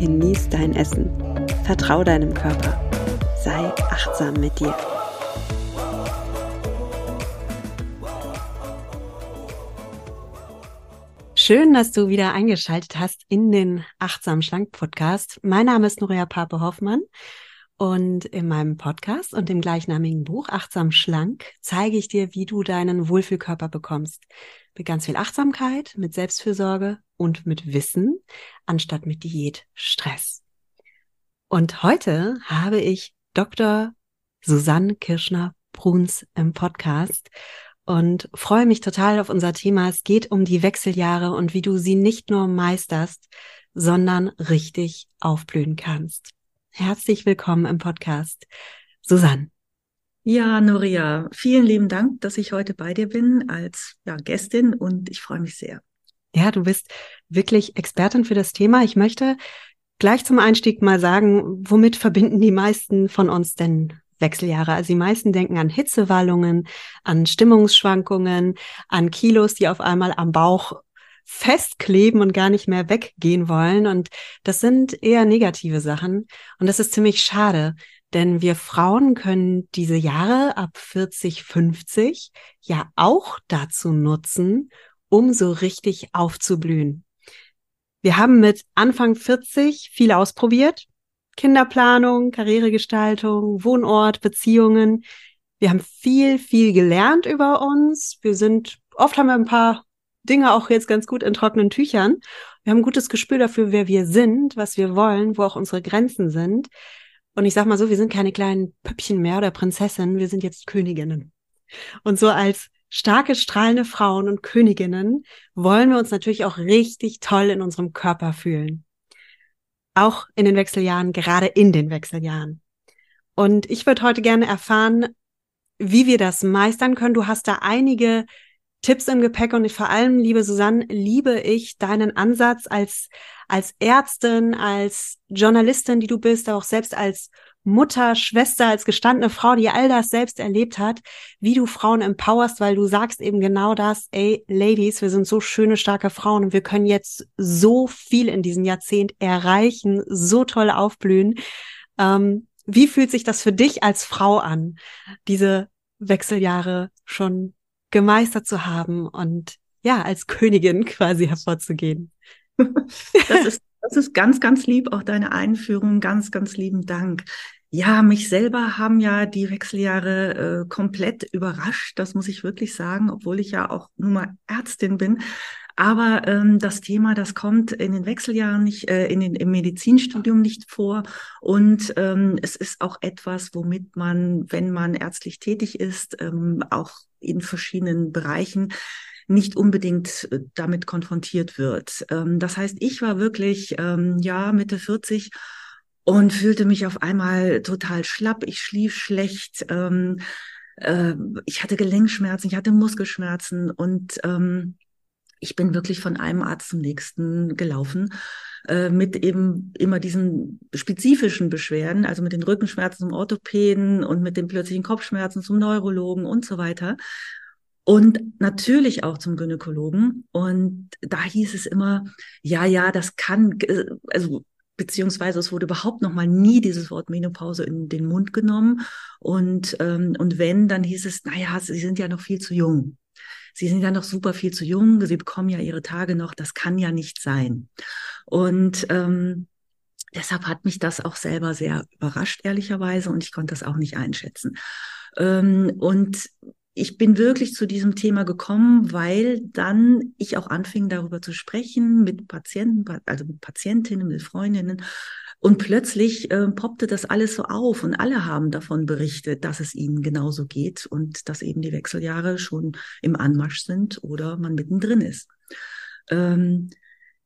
genieß dein Essen, vertrau deinem Körper, sei achtsam mit dir. Schön, dass du wieder eingeschaltet hast in den Achtsam Schlank Podcast. Mein Name ist Noria Pape Hoffmann und in meinem Podcast und dem gleichnamigen Buch Achtsam Schlank zeige ich dir, wie du deinen Wohlfühlkörper bekommst. Mit ganz viel Achtsamkeit, mit Selbstfürsorge und mit Wissen, anstatt mit Diät, Stress. Und heute habe ich Dr. Susanne Kirschner-Bruns im Podcast und freue mich total auf unser Thema. Es geht um die Wechseljahre und wie du sie nicht nur meisterst, sondern richtig aufblühen kannst. Herzlich willkommen im Podcast, Susanne. Ja, Noria, vielen lieben Dank, dass ich heute bei dir bin als ja, Gästin und ich freue mich sehr. Ja, du bist wirklich Expertin für das Thema. Ich möchte gleich zum Einstieg mal sagen, womit verbinden die meisten von uns denn Wechseljahre. Also die meisten denken an Hitzewallungen, an Stimmungsschwankungen, an Kilos, die auf einmal am Bauch festkleben und gar nicht mehr weggehen wollen. Und das sind eher negative Sachen. Und das ist ziemlich schade, denn wir Frauen können diese Jahre ab 40, 50 ja auch dazu nutzen, um so richtig aufzublühen. Wir haben mit Anfang 40 viel ausprobiert, Kinderplanung, Karrieregestaltung, Wohnort, Beziehungen. Wir haben viel, viel gelernt über uns. Wir sind, oft haben wir ein paar Dinge auch jetzt ganz gut in trockenen Tüchern. Wir haben ein gutes Gespür dafür, wer wir sind, was wir wollen, wo auch unsere Grenzen sind. Und ich sag mal so, wir sind keine kleinen Püppchen mehr oder Prinzessinnen, wir sind jetzt Königinnen. Und so als starke, strahlende Frauen und Königinnen wollen wir uns natürlich auch richtig toll in unserem Körper fühlen auch in den Wechseljahren, gerade in den Wechseljahren. Und ich würde heute gerne erfahren, wie wir das meistern können. Du hast da einige Tipps im Gepäck und vor allem, liebe Susanne, liebe ich deinen Ansatz als, als Ärztin, als Journalistin, die du bist, aber auch selbst als Mutter, Schwester, als gestandene Frau, die all das selbst erlebt hat, wie du Frauen empowerst, weil du sagst eben genau das, ey, Ladies, wir sind so schöne, starke Frauen und wir können jetzt so viel in diesem Jahrzehnt erreichen, so toll aufblühen. Ähm, wie fühlt sich das für dich als Frau an, diese Wechseljahre schon gemeistert zu haben und ja, als Königin quasi hervorzugehen? Das ist das ist ganz, ganz lieb, auch deine Einführung. Ganz, ganz lieben Dank. Ja, mich selber haben ja die Wechseljahre äh, komplett überrascht. Das muss ich wirklich sagen, obwohl ich ja auch nun mal Ärztin bin. Aber ähm, das Thema, das kommt in den Wechseljahren nicht, äh, in den, im Medizinstudium nicht vor. Und ähm, es ist auch etwas, womit man, wenn man ärztlich tätig ist, ähm, auch in verschiedenen Bereichen nicht unbedingt äh, damit konfrontiert wird. Ähm, das heißt, ich war wirklich, ähm, ja, Mitte 40 und fühlte mich auf einmal total schlapp. Ich schlief schlecht. Ähm, äh, ich hatte Gelenkschmerzen, ich hatte Muskelschmerzen und ähm, ich bin wirklich von einem Arzt zum nächsten gelaufen äh, mit eben immer diesen spezifischen Beschwerden, also mit den Rückenschmerzen zum Orthopäden und mit den plötzlichen Kopfschmerzen zum Neurologen und so weiter und natürlich auch zum Gynäkologen. Und da hieß es immer, ja, ja, das kann, äh, also beziehungsweise es wurde überhaupt noch mal nie dieses Wort Menopause in den Mund genommen. Und, ähm, und wenn, dann hieß es, naja, Sie sind ja noch viel zu jung. Sie sind ja noch super viel zu jung, Sie bekommen ja Ihre Tage noch, das kann ja nicht sein. Und ähm, deshalb hat mich das auch selber sehr überrascht, ehrlicherweise, und ich konnte das auch nicht einschätzen. Ähm, und ich bin wirklich zu diesem Thema gekommen, weil dann ich auch anfing, darüber zu sprechen mit Patienten, also mit Patientinnen, mit Freundinnen. Und plötzlich äh, poppte das alles so auf und alle haben davon berichtet, dass es ihnen genauso geht und dass eben die Wechseljahre schon im Anmarsch sind oder man mittendrin ist. Ähm,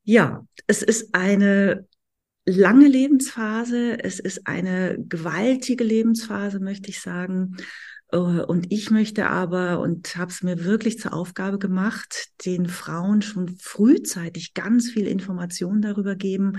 ja, es ist eine lange Lebensphase, es ist eine gewaltige Lebensphase, möchte ich sagen. Äh, und ich möchte aber und habe es mir wirklich zur Aufgabe gemacht, den Frauen schon frühzeitig ganz viel Information darüber geben,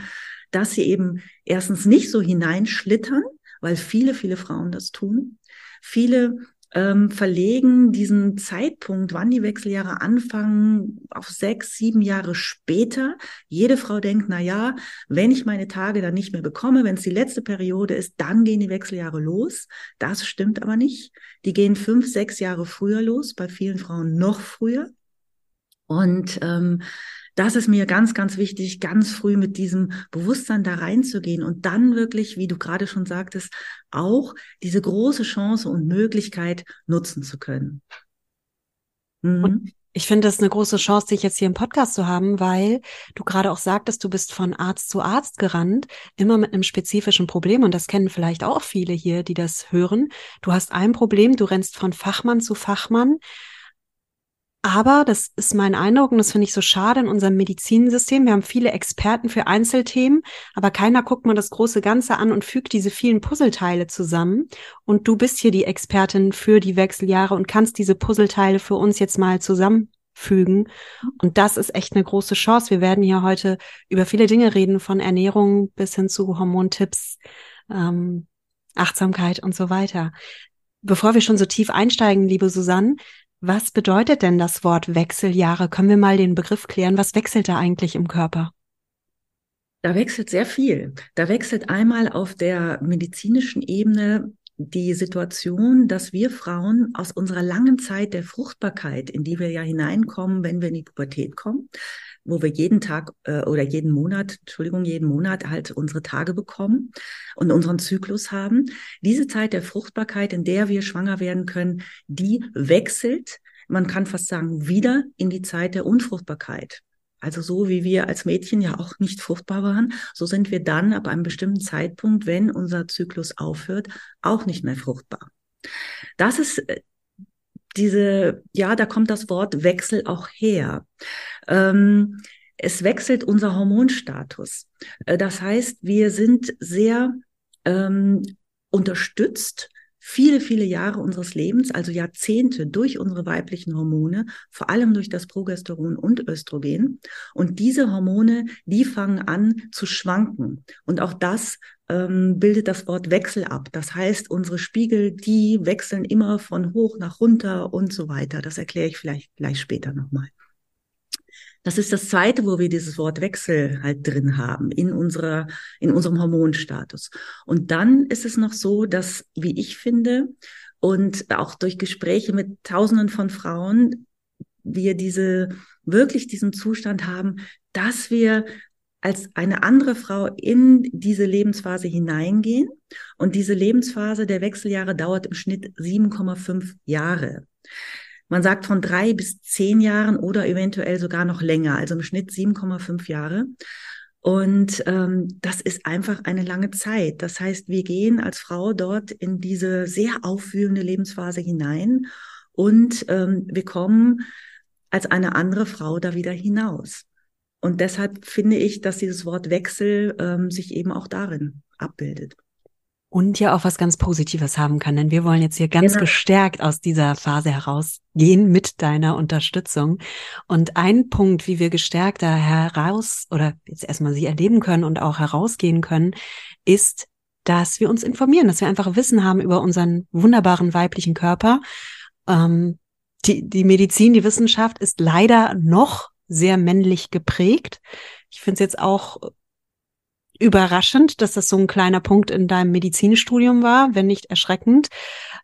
dass sie eben erstens nicht so hineinschlittern, weil viele, viele Frauen das tun. Viele ähm, verlegen diesen Zeitpunkt, wann die Wechseljahre anfangen, auf sechs, sieben Jahre später. Jede Frau denkt, na ja, wenn ich meine Tage dann nicht mehr bekomme, wenn es die letzte Periode ist, dann gehen die Wechseljahre los. Das stimmt aber nicht. Die gehen fünf, sechs Jahre früher los, bei vielen Frauen noch früher. Und ähm, das ist mir ganz, ganz wichtig, ganz früh mit diesem Bewusstsein da reinzugehen und dann wirklich, wie du gerade schon sagtest, auch diese große Chance und Möglichkeit nutzen zu können. Mhm. Ich finde das eine große Chance, dich jetzt hier im Podcast zu haben, weil du gerade auch sagtest, du bist von Arzt zu Arzt gerannt, immer mit einem spezifischen Problem. Und das kennen vielleicht auch viele hier, die das hören. Du hast ein Problem, du rennst von Fachmann zu Fachmann. Aber das ist mein Eindruck und das finde ich so schade in unserem Medizinsystem. Wir haben viele Experten für Einzelthemen, aber keiner guckt mal das große Ganze an und fügt diese vielen Puzzleteile zusammen. Und du bist hier die Expertin für die Wechseljahre und kannst diese Puzzleteile für uns jetzt mal zusammenfügen. Und das ist echt eine große Chance. Wir werden hier heute über viele Dinge reden, von Ernährung bis hin zu Hormontipps, ähm, Achtsamkeit und so weiter. Bevor wir schon so tief einsteigen, liebe Susanne, was bedeutet denn das Wort Wechseljahre? Können wir mal den Begriff klären? Was wechselt da eigentlich im Körper? Da wechselt sehr viel. Da wechselt einmal auf der medizinischen Ebene die Situation, dass wir Frauen aus unserer langen Zeit der Fruchtbarkeit, in die wir ja hineinkommen, wenn wir in die Pubertät kommen, wo wir jeden Tag äh, oder jeden Monat, Entschuldigung, jeden Monat halt unsere Tage bekommen und unseren Zyklus haben. Diese Zeit der Fruchtbarkeit, in der wir schwanger werden können, die wechselt, man kann fast sagen, wieder in die Zeit der Unfruchtbarkeit. Also so wie wir als Mädchen ja auch nicht fruchtbar waren, so sind wir dann ab einem bestimmten Zeitpunkt, wenn unser Zyklus aufhört, auch nicht mehr fruchtbar. Das ist äh, diese, ja, da kommt das Wort Wechsel auch her. Ähm, es wechselt unser Hormonstatus. Äh, das heißt, wir sind sehr ähm, unterstützt viele, viele Jahre unseres Lebens, also Jahrzehnte durch unsere weiblichen Hormone, vor allem durch das Progesteron und Östrogen. Und diese Hormone, die fangen an zu schwanken. Und auch das ähm, bildet das Wort Wechsel ab. Das heißt, unsere Spiegel, die wechseln immer von hoch nach runter und so weiter. Das erkläre ich vielleicht gleich später nochmal. Das ist das zweite, wo wir dieses Wort Wechsel halt drin haben in unserer, in unserem Hormonstatus. Und dann ist es noch so, dass, wie ich finde, und auch durch Gespräche mit Tausenden von Frauen, wir diese, wirklich diesen Zustand haben, dass wir als eine andere Frau in diese Lebensphase hineingehen. Und diese Lebensphase der Wechseljahre dauert im Schnitt 7,5 Jahre. Man sagt von drei bis zehn Jahren oder eventuell sogar noch länger, also im Schnitt 7,5 Jahre. Und ähm, das ist einfach eine lange Zeit. Das heißt, wir gehen als Frau dort in diese sehr aufwühlende Lebensphase hinein und ähm, wir kommen als eine andere Frau da wieder hinaus. Und deshalb finde ich, dass dieses Wort Wechsel ähm, sich eben auch darin abbildet und ja auch was ganz Positives haben kann. Denn wir wollen jetzt hier ganz genau. gestärkt aus dieser Phase herausgehen mit deiner Unterstützung. Und ein Punkt, wie wir gestärkter heraus oder jetzt erstmal sie erleben können und auch herausgehen können, ist, dass wir uns informieren, dass wir einfach Wissen haben über unseren wunderbaren weiblichen Körper. Ähm, die, die Medizin, die Wissenschaft ist leider noch sehr männlich geprägt. Ich finde es jetzt auch überraschend, dass das so ein kleiner Punkt in deinem Medizinstudium war, wenn nicht erschreckend.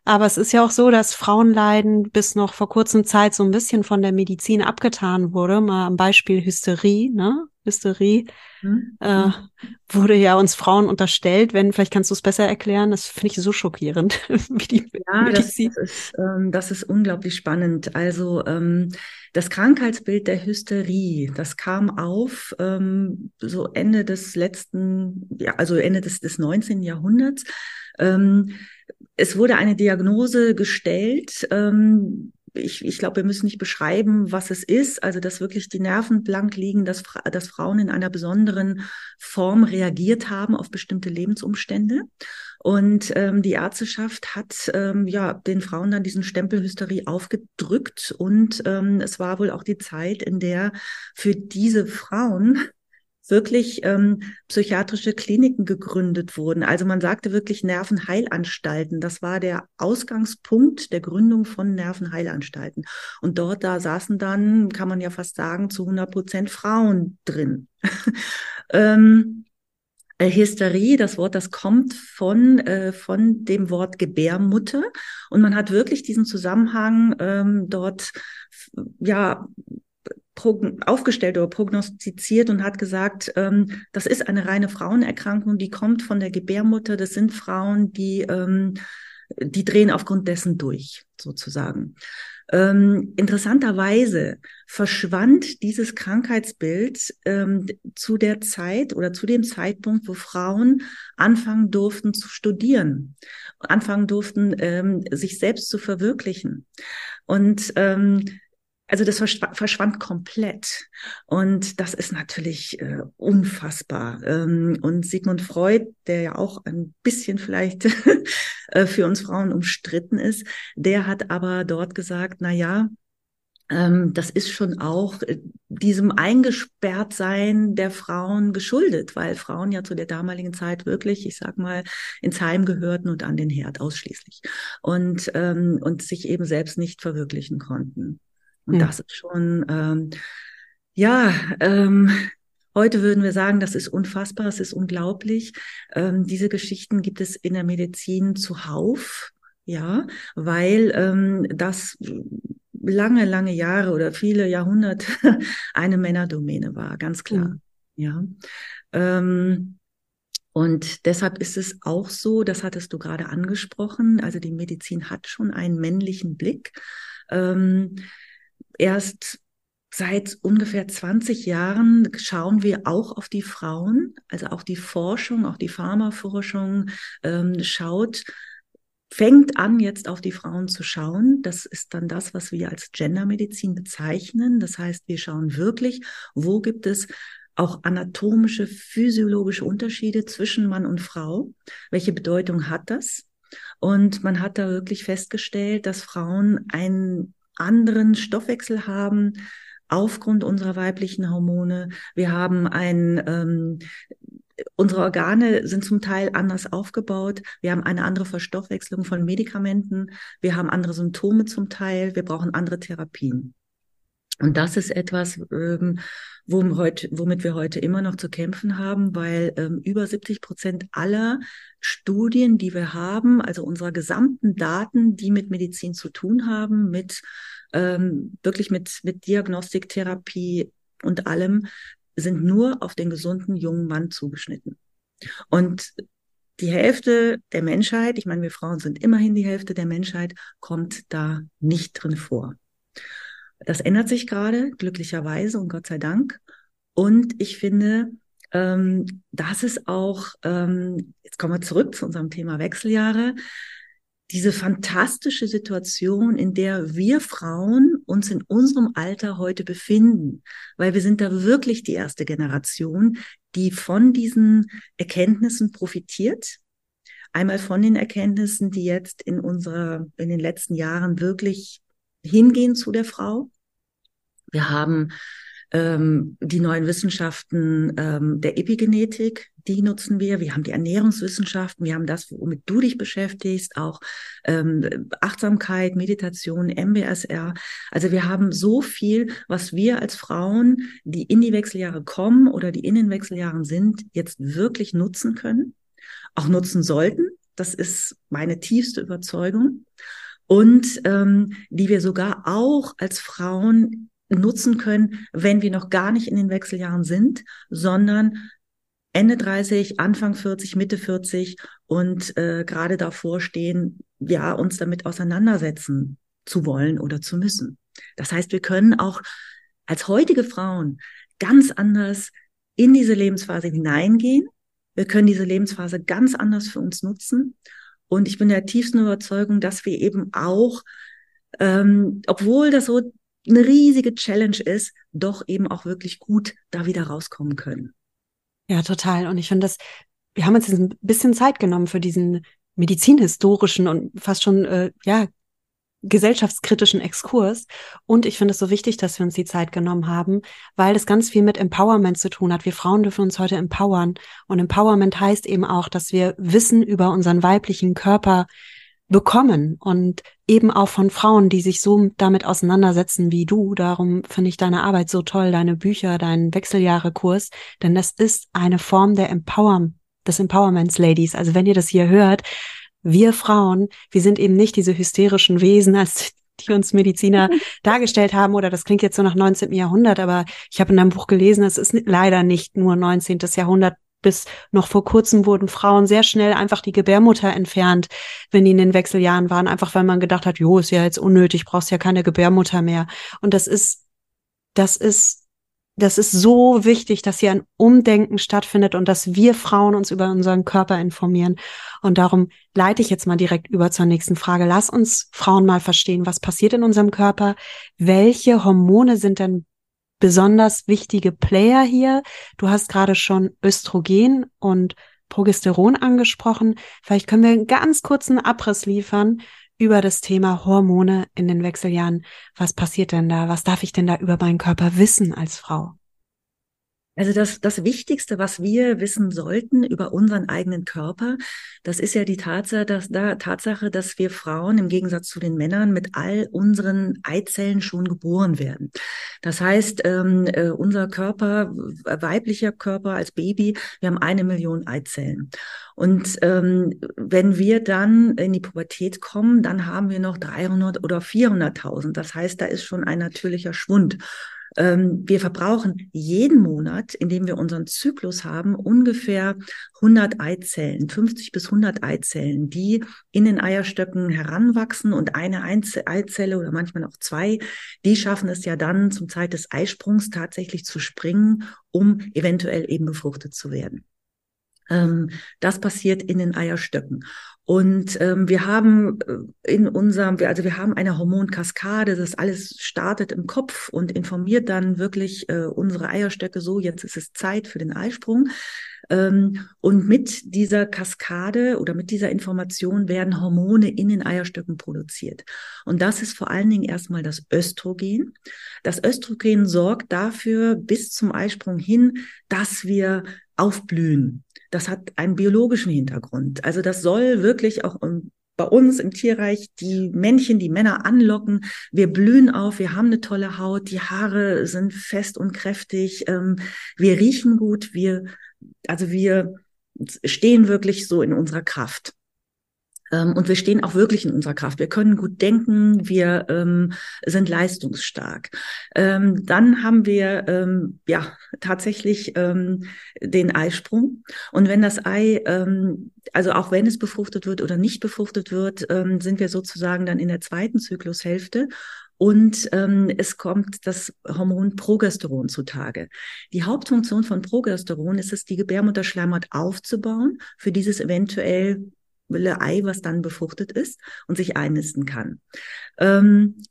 Aber es ist ja auch so, dass Frauenleiden bis noch vor kurzem Zeit so ein bisschen von der Medizin abgetan wurde. Mal am Beispiel Hysterie, ne? Hysterie mhm. äh, wurde ja uns Frauen unterstellt. Wenn, vielleicht kannst du es besser erklären. Das finde ich so schockierend. wie die ja, Medizin. Das, ist, ähm, das ist unglaublich spannend. Also ähm, das Krankheitsbild der Hysterie, das kam auf ähm, so Ende des letzten, ja, also Ende des, des 19. Jahrhunderts. Ähm, es wurde eine Diagnose gestellt, ähm, ich, ich glaube, wir müssen nicht beschreiben, was es ist. Also, dass wirklich die Nerven blank liegen, dass, dass Frauen in einer besonderen Form reagiert haben auf bestimmte Lebensumstände. Und ähm, die Ärzteschaft hat ähm, ja den Frauen dann diesen Stempel Hysterie aufgedrückt. Und ähm, es war wohl auch die Zeit, in der für diese Frauen wirklich ähm, psychiatrische Kliniken gegründet wurden. Also man sagte wirklich Nervenheilanstalten. Das war der Ausgangspunkt der Gründung von Nervenheilanstalten. Und dort da saßen dann, kann man ja fast sagen, zu 100 Prozent Frauen drin. ähm, äh, Hysterie, das Wort, das kommt von, äh, von dem Wort Gebärmutter. Und man hat wirklich diesen Zusammenhang ähm, dort ja aufgestellt oder prognostiziert und hat gesagt, ähm, das ist eine reine Frauenerkrankung, die kommt von der Gebärmutter. Das sind Frauen, die, ähm, die drehen aufgrund dessen durch, sozusagen. Ähm, interessanterweise verschwand dieses Krankheitsbild ähm, zu der Zeit oder zu dem Zeitpunkt, wo Frauen anfangen durften zu studieren, anfangen durften, ähm, sich selbst zu verwirklichen. Und ähm, also das verschwand komplett. Und das ist natürlich äh, unfassbar. Ähm, und Sigmund Freud, der ja auch ein bisschen vielleicht äh, für uns Frauen umstritten ist, der hat aber dort gesagt, na ja, ähm, das ist schon auch äh, diesem Eingesperrtsein der Frauen geschuldet, weil Frauen ja zu der damaligen Zeit wirklich, ich sag mal, ins Heim gehörten und an den Herd ausschließlich und, ähm, und sich eben selbst nicht verwirklichen konnten. Und ja. das ist schon, ähm, ja, ähm, heute würden wir sagen, das ist unfassbar, es ist unglaublich. Ähm, diese Geschichten gibt es in der Medizin zuhauf, ja, weil ähm, das lange, lange Jahre oder viele Jahrhunderte eine Männerdomäne war, ganz klar. Ja. ja. Ähm, und deshalb ist es auch so, das hattest du gerade angesprochen, also die Medizin hat schon einen männlichen Blick. Ähm, erst seit ungefähr 20 Jahren schauen wir auch auf die Frauen, also auch die Forschung, auch die Pharmaforschung ähm, schaut, fängt an, jetzt auf die Frauen zu schauen. Das ist dann das, was wir als Gendermedizin bezeichnen. Das heißt, wir schauen wirklich, wo gibt es auch anatomische, physiologische Unterschiede zwischen Mann und Frau? Welche Bedeutung hat das? Und man hat da wirklich festgestellt, dass Frauen einen anderen Stoffwechsel haben aufgrund unserer weiblichen Hormone. Wir haben ein ähm, Unsere Organe sind zum Teil anders aufgebaut. Wir haben eine andere Verstoffwechslung von Medikamenten. Wir haben andere Symptome zum Teil. Wir brauchen andere Therapien. Und das ist etwas, ähm, womit wir heute immer noch zu kämpfen haben, weil ähm, über 70 Prozent aller Studien, die wir haben, also unserer gesamten Daten, die mit Medizin zu tun haben, mit ähm, wirklich mit, mit Diagnostik, Therapie und allem, sind nur auf den gesunden jungen Mann zugeschnitten. Und die Hälfte der Menschheit, ich meine, wir Frauen sind immerhin die Hälfte der Menschheit, kommt da nicht drin vor. Das ändert sich gerade, glücklicherweise und Gott sei Dank. Und ich finde, ähm, das ist auch, ähm, jetzt kommen wir zurück zu unserem Thema Wechseljahre, diese fantastische Situation, in der wir Frauen uns in unserem Alter heute befinden, weil wir sind da wirklich die erste Generation, die von diesen Erkenntnissen profitiert. Einmal von den Erkenntnissen, die jetzt in unserer, in den letzten Jahren wirklich hingehen zu der Frau. Wir haben ähm, die neuen Wissenschaften ähm, der Epigenetik, die nutzen wir. Wir haben die Ernährungswissenschaften, wir haben das, womit du dich beschäftigst, auch ähm, Achtsamkeit, Meditation, MBSR. Also wir haben so viel, was wir als Frauen, die in die Wechseljahre kommen oder die in den Wechseljahren sind, jetzt wirklich nutzen können, auch nutzen sollten. Das ist meine tiefste Überzeugung und ähm, die wir sogar auch als Frauen nutzen können, wenn wir noch gar nicht in den Wechseljahren sind, sondern Ende 30, Anfang 40, Mitte 40 und äh, gerade davor stehen, ja, uns damit auseinandersetzen zu wollen oder zu müssen. Das heißt, wir können auch als heutige Frauen ganz anders in diese Lebensphase hineingehen. Wir können diese Lebensphase ganz anders für uns nutzen. Und ich bin der tiefsten Überzeugung, dass wir eben auch ähm, obwohl das so eine riesige Challenge ist, doch eben auch wirklich gut da wieder rauskommen können. Ja, total. Und ich finde das, wir haben uns jetzt ein bisschen Zeit genommen für diesen medizinhistorischen und fast schon, äh, ja, gesellschaftskritischen Exkurs. Und ich finde es so wichtig, dass wir uns die Zeit genommen haben, weil das ganz viel mit Empowerment zu tun hat. Wir Frauen dürfen uns heute empowern. Und Empowerment heißt eben auch, dass wir Wissen über unseren weiblichen Körper bekommen und eben auch von Frauen, die sich so damit auseinandersetzen wie du. Darum finde ich deine Arbeit so toll, deine Bücher, deinen Wechseljahrekurs, denn das ist eine Form der Empowerment, des Empowerments, Ladies. Also wenn ihr das hier hört, wir Frauen, wir sind eben nicht diese hysterischen Wesen, als die uns Mediziner dargestellt haben, oder das klingt jetzt so nach 19. Jahrhundert, aber ich habe in einem Buch gelesen, es ist leider nicht nur 19. Jahrhundert, bis noch vor kurzem wurden Frauen sehr schnell einfach die Gebärmutter entfernt, wenn die in den Wechseljahren waren, einfach weil man gedacht hat, jo, ist ja jetzt unnötig, brauchst ja keine Gebärmutter mehr. Und das ist, das ist, das ist so wichtig, dass hier ein Umdenken stattfindet und dass wir Frauen uns über unseren Körper informieren. Und darum leite ich jetzt mal direkt über zur nächsten Frage. Lass uns Frauen mal verstehen, was passiert in unserem Körper? Welche Hormone sind denn besonders wichtige Player hier. Du hast gerade schon Östrogen und Progesteron angesprochen. Vielleicht können wir einen ganz kurzen Abriss liefern über das Thema Hormone in den Wechseljahren. Was passiert denn da? Was darf ich denn da über meinen Körper wissen als Frau? Also das, das Wichtigste, was wir wissen sollten über unseren eigenen Körper, das ist ja die Tatsache, dass, da, Tatsache, dass wir Frauen im Gegensatz zu den Männern mit all unseren Eizellen schon geboren werden. Das heißt, ähm, äh, unser Körper, weiblicher Körper als Baby, wir haben eine Million Eizellen. Und ähm, wenn wir dann in die Pubertät kommen, dann haben wir noch 300 oder 400.000. Das heißt, da ist schon ein natürlicher Schwund. Ähm, wir verbrauchen jeden Monat, in dem wir unseren Zyklus haben, ungefähr 100 Eizellen, 50 bis 100 Eizellen, die in den Eierstöcken heranwachsen und eine Eizelle oder manchmal auch zwei, die schaffen es ja dann zum Zeit des Eisprungs tatsächlich zu springen, um eventuell eben befruchtet zu werden. Ähm, das passiert in den Eierstöcken. Und ähm, wir haben äh, in unserem, also wir haben eine Hormonkaskade, das alles startet im Kopf und informiert dann wirklich äh, unsere Eierstöcke so, jetzt ist es Zeit für den Eisprung. Ähm, und mit dieser Kaskade oder mit dieser Information werden Hormone in den Eierstöcken produziert. Und das ist vor allen Dingen erstmal das Östrogen. Das Östrogen sorgt dafür bis zum Eisprung hin, dass wir aufblühen. Das hat einen biologischen Hintergrund. Also das soll wirklich auch bei uns im Tierreich die Männchen, die Männer anlocken. Wir blühen auf, wir haben eine tolle Haut, die Haare sind fest und kräftig, ähm, wir riechen gut, wir, also wir stehen wirklich so in unserer Kraft. Ähm, und wir stehen auch wirklich in unserer Kraft. Wir können gut denken, wir ähm, sind leistungsstark. Ähm, dann haben wir ähm, ja tatsächlich ähm, den Eisprung. Und wenn das Ei, ähm, also auch wenn es befruchtet wird oder nicht befruchtet wird, ähm, sind wir sozusagen dann in der zweiten Zyklushälfte. Und ähm, es kommt das Hormon Progesteron zutage. Die Hauptfunktion von Progesteron ist es, die Gebärmutterschleimhaut aufzubauen, für dieses eventuell Ei, was dann befruchtet ist und sich einnisten kann. Ähm,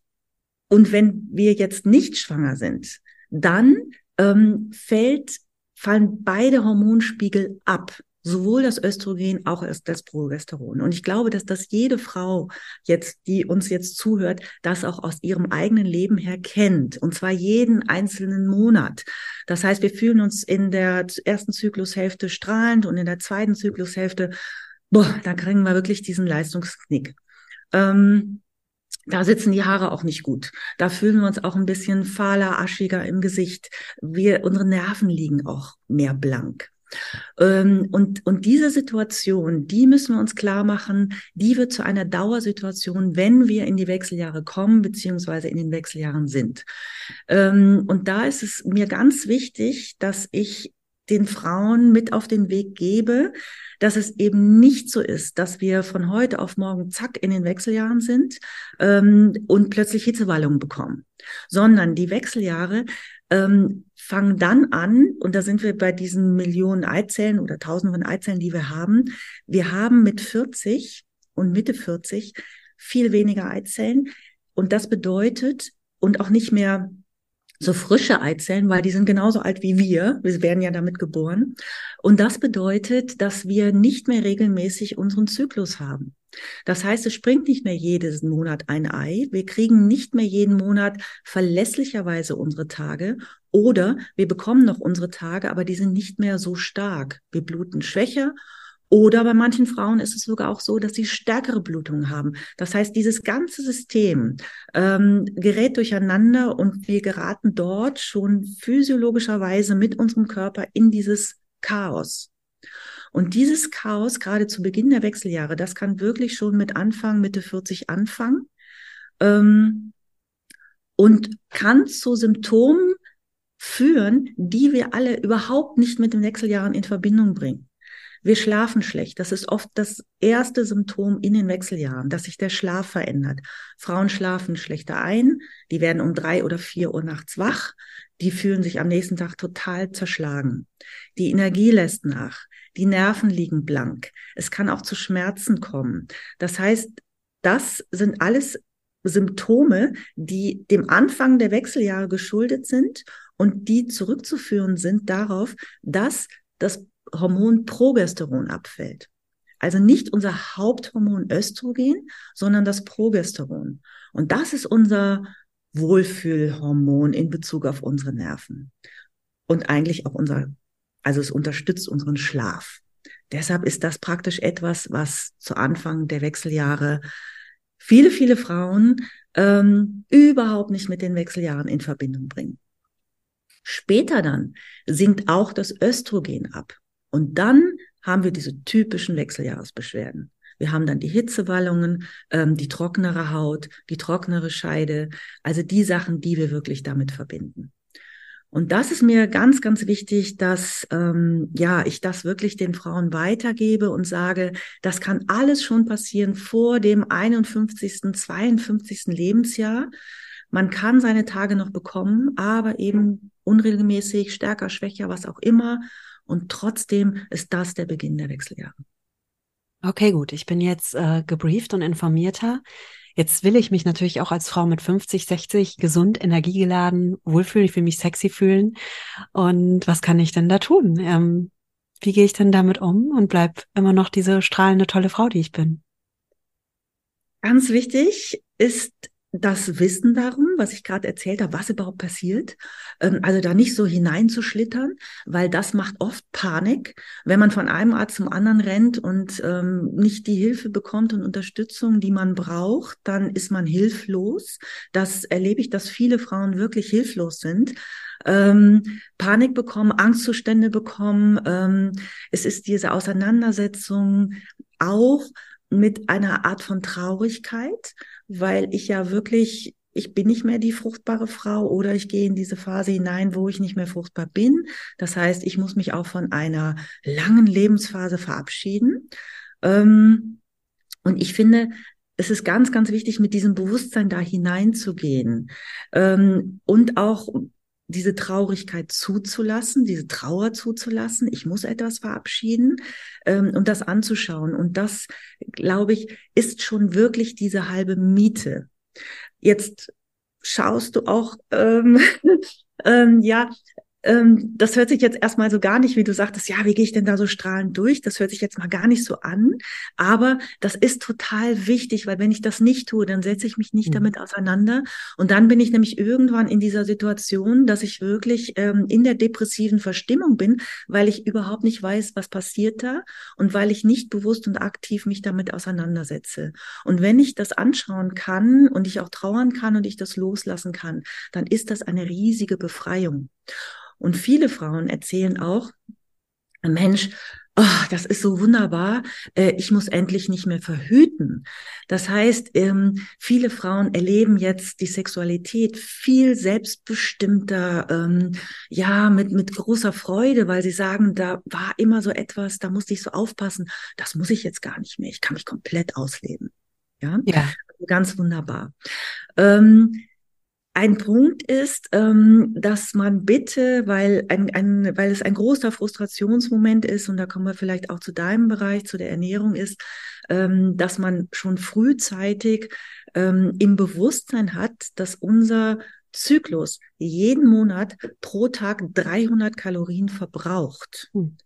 und wenn wir jetzt nicht schwanger sind, dann ähm, fällt, fallen beide Hormonspiegel ab. Sowohl das Östrogen, auch das Progesteron. Und ich glaube, dass das jede Frau jetzt, die uns jetzt zuhört, das auch aus ihrem eigenen Leben her kennt. Und zwar jeden einzelnen Monat. Das heißt, wir fühlen uns in der ersten Zyklushälfte strahlend und in der zweiten Zyklushälfte boah, da kriegen wir wirklich diesen Leistungsknick. Ähm, da sitzen die Haare auch nicht gut. Da fühlen wir uns auch ein bisschen fahler, aschiger im Gesicht. Wir, unsere Nerven liegen auch mehr blank. Ähm, und, und diese Situation, die müssen wir uns klar machen, die wird zu einer Dauersituation, wenn wir in die Wechseljahre kommen, beziehungsweise in den Wechseljahren sind. Ähm, und da ist es mir ganz wichtig, dass ich den Frauen mit auf den Weg gebe, dass es eben nicht so ist, dass wir von heute auf morgen zack in den Wechseljahren sind ähm, und plötzlich Hitzewallungen bekommen, sondern die Wechseljahre ähm, fangen dann an, und da sind wir bei diesen Millionen Eizellen oder Tausenden von Eizellen, die wir haben. Wir haben mit 40 und Mitte 40 viel weniger Eizellen. Und das bedeutet, und auch nicht mehr so frische Eizellen, weil die sind genauso alt wie wir. Wir werden ja damit geboren. Und das bedeutet, dass wir nicht mehr regelmäßig unseren Zyklus haben. Das heißt, es springt nicht mehr jeden Monat ein Ei. Wir kriegen nicht mehr jeden Monat verlässlicherweise unsere Tage oder wir bekommen noch unsere Tage, aber die sind nicht mehr so stark. Wir bluten schwächer oder bei manchen Frauen ist es sogar auch so, dass sie stärkere Blutungen haben. Das heißt, dieses ganze System ähm, gerät durcheinander und wir geraten dort schon physiologischerweise mit unserem Körper in dieses Chaos. Und dieses Chaos, gerade zu Beginn der Wechseljahre, das kann wirklich schon mit Anfang, Mitte 40 anfangen ähm, und kann zu Symptomen führen, die wir alle überhaupt nicht mit den Wechseljahren in Verbindung bringen. Wir schlafen schlecht. Das ist oft das erste Symptom in den Wechseljahren, dass sich der Schlaf verändert. Frauen schlafen schlechter ein, die werden um drei oder vier Uhr nachts wach, die fühlen sich am nächsten Tag total zerschlagen. Die Energie lässt nach, die Nerven liegen blank. Es kann auch zu Schmerzen kommen. Das heißt, das sind alles Symptome, die dem Anfang der Wechseljahre geschuldet sind und die zurückzuführen sind darauf, dass das Hormon Progesteron abfällt. Also nicht unser Haupthormon Östrogen, sondern das Progesteron. Und das ist unser Wohlfühlhormon in Bezug auf unsere Nerven. Und eigentlich auch unser, also es unterstützt unseren Schlaf. Deshalb ist das praktisch etwas, was zu Anfang der Wechseljahre viele, viele Frauen ähm, überhaupt nicht mit den Wechseljahren in Verbindung bringen. Später dann sinkt auch das Östrogen ab. Und dann haben wir diese typischen Wechseljahresbeschwerden. Wir haben dann die Hitzewallungen, ähm, die trocknere Haut, die trocknere Scheide, also die Sachen, die wir wirklich damit verbinden. Und das ist mir ganz, ganz wichtig, dass ähm, ja ich das wirklich den Frauen weitergebe und sage, das kann alles schon passieren vor dem 51., 52. Lebensjahr. Man kann seine Tage noch bekommen, aber eben unregelmäßig, stärker, schwächer, was auch immer. Und trotzdem ist das der Beginn der Wechseljahre. Okay, gut. Ich bin jetzt äh, gebrieft und informierter. Jetzt will ich mich natürlich auch als Frau mit 50, 60 gesund, energiegeladen, wohlfühlen. Ich will mich sexy fühlen. Und was kann ich denn da tun? Ähm, wie gehe ich denn damit um und bleib immer noch diese strahlende, tolle Frau, die ich bin? Ganz wichtig ist das Wissen darum, was ich gerade erzählt habe, was überhaupt passiert. Ähm, also da nicht so hineinzuschlittern, weil das macht oft Panik, wenn man von einem Arzt zum anderen rennt und ähm, nicht die Hilfe bekommt und Unterstützung, die man braucht, dann ist man hilflos. Das erlebe ich, dass viele Frauen wirklich hilflos sind. Ähm, Panik bekommen, Angstzustände bekommen. Ähm, es ist diese Auseinandersetzung auch mit einer Art von Traurigkeit, weil ich ja wirklich, ich bin nicht mehr die fruchtbare Frau oder ich gehe in diese Phase hinein, wo ich nicht mehr fruchtbar bin. Das heißt, ich muss mich auch von einer langen Lebensphase verabschieden. Ähm, und ich finde, es ist ganz, ganz wichtig, mit diesem Bewusstsein da hineinzugehen ähm, und auch diese Traurigkeit zuzulassen, diese Trauer zuzulassen. Ich muss etwas verabschieden ähm, und das anzuschauen. Und das, glaube ich, ist schon wirklich diese halbe Miete. Jetzt schaust du auch, ähm, ähm, ja, ähm, das hört sich jetzt erstmal so gar nicht, wie du sagtest, ja, wie gehe ich denn da so strahlend durch? Das hört sich jetzt mal gar nicht so an. Aber das ist total wichtig, weil wenn ich das nicht tue, dann setze ich mich nicht mhm. damit auseinander. Und dann bin ich nämlich irgendwann in dieser Situation, dass ich wirklich ähm, in der depressiven Verstimmung bin, weil ich überhaupt nicht weiß, was passiert da und weil ich nicht bewusst und aktiv mich damit auseinandersetze. Und wenn ich das anschauen kann und ich auch trauern kann und ich das loslassen kann, dann ist das eine riesige Befreiung. Und viele Frauen erzählen auch, Mensch, oh, das ist so wunderbar, äh, ich muss endlich nicht mehr verhüten. Das heißt, ähm, viele Frauen erleben jetzt die Sexualität viel selbstbestimmter, ähm, ja, mit, mit großer Freude, weil sie sagen, da war immer so etwas, da musste ich so aufpassen, das muss ich jetzt gar nicht mehr, ich kann mich komplett ausleben. Ja, ja. Also ganz wunderbar. Ähm, ein Punkt ist, ähm, dass man bitte, weil, ein, ein, weil es ein großer Frustrationsmoment ist, und da kommen wir vielleicht auch zu deinem Bereich, zu der Ernährung ist, ähm, dass man schon frühzeitig ähm, im Bewusstsein hat, dass unser Zyklus jeden Monat pro Tag 300 Kalorien verbraucht. Hm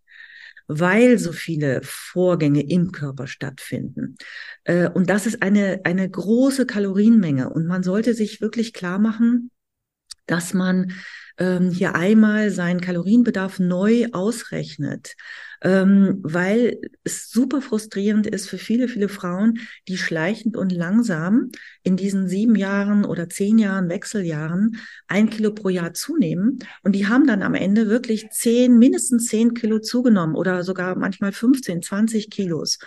weil so viele Vorgänge im Körper stattfinden. Äh, und das ist eine, eine große Kalorienmenge. Und man sollte sich wirklich klar machen, dass man ähm, hier einmal seinen Kalorienbedarf neu ausrechnet, ähm, weil es super frustrierend ist für viele, viele Frauen, die schleichend und langsam in diesen sieben Jahren oder zehn Jahren Wechseljahren ein Kilo pro Jahr zunehmen und die haben dann am Ende wirklich zehn, mindestens zehn Kilo zugenommen oder sogar manchmal 15, 20 Kilos.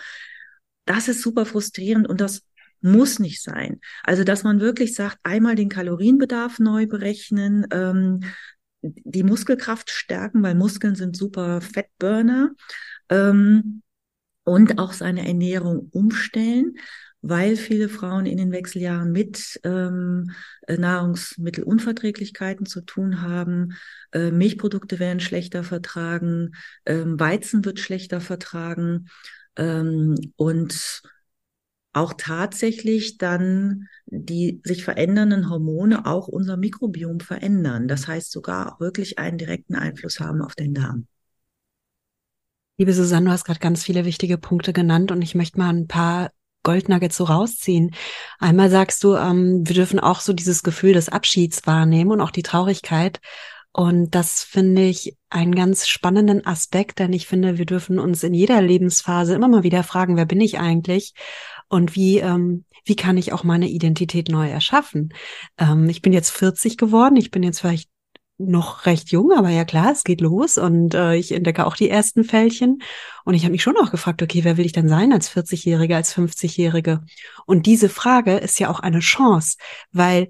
Das ist super frustrierend und das muss nicht sein. Also, dass man wirklich sagt, einmal den Kalorienbedarf neu berechnen, ähm, die Muskelkraft stärken, weil Muskeln sind super Fettburner ähm, und auch seine Ernährung umstellen, weil viele Frauen in den Wechseljahren mit ähm, Nahrungsmittelunverträglichkeiten zu tun haben. Äh, Milchprodukte werden schlechter vertragen, ähm, Weizen wird schlechter vertragen ähm, und auch tatsächlich dann die sich verändernden Hormone auch unser Mikrobiom verändern. Das heißt sogar auch wirklich einen direkten Einfluss haben auf den Darm. Liebe Susanne, du hast gerade ganz viele wichtige Punkte genannt und ich möchte mal ein paar Goldnuggets so rausziehen. Einmal sagst du, ähm, wir dürfen auch so dieses Gefühl des Abschieds wahrnehmen und auch die Traurigkeit. Und das finde ich einen ganz spannenden Aspekt, denn ich finde, wir dürfen uns in jeder Lebensphase immer mal wieder fragen, wer bin ich eigentlich? Und wie, ähm, wie kann ich auch meine Identität neu erschaffen? Ähm, ich bin jetzt 40 geworden, ich bin jetzt vielleicht noch recht jung, aber ja klar, es geht los und äh, ich entdecke auch die ersten Fältchen. Und ich habe mich schon auch gefragt, okay, wer will ich denn sein als 40-Jährige, als 50-Jährige? Und diese Frage ist ja auch eine Chance, weil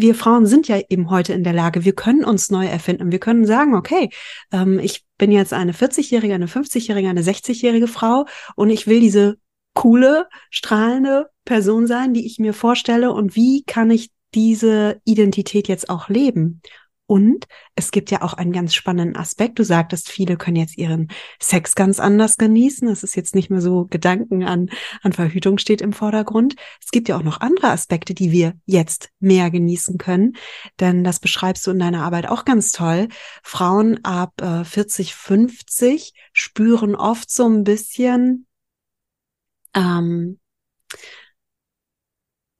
wir Frauen sind ja eben heute in der Lage, wir können uns neu erfinden. Wir können sagen, okay, ähm, ich bin jetzt eine 40-Jährige, eine 50-Jährige, eine 60-jährige Frau und ich will diese coole, strahlende Person sein, die ich mir vorstelle und wie kann ich diese Identität jetzt auch leben. Und es gibt ja auch einen ganz spannenden Aspekt. Du sagtest, viele können jetzt ihren Sex ganz anders genießen. Es ist jetzt nicht mehr so Gedanken an, an Verhütung steht im Vordergrund. Es gibt ja auch noch andere Aspekte, die wir jetzt mehr genießen können. Denn das beschreibst du in deiner Arbeit auch ganz toll. Frauen ab äh, 40, 50 spüren oft so ein bisschen, ähm,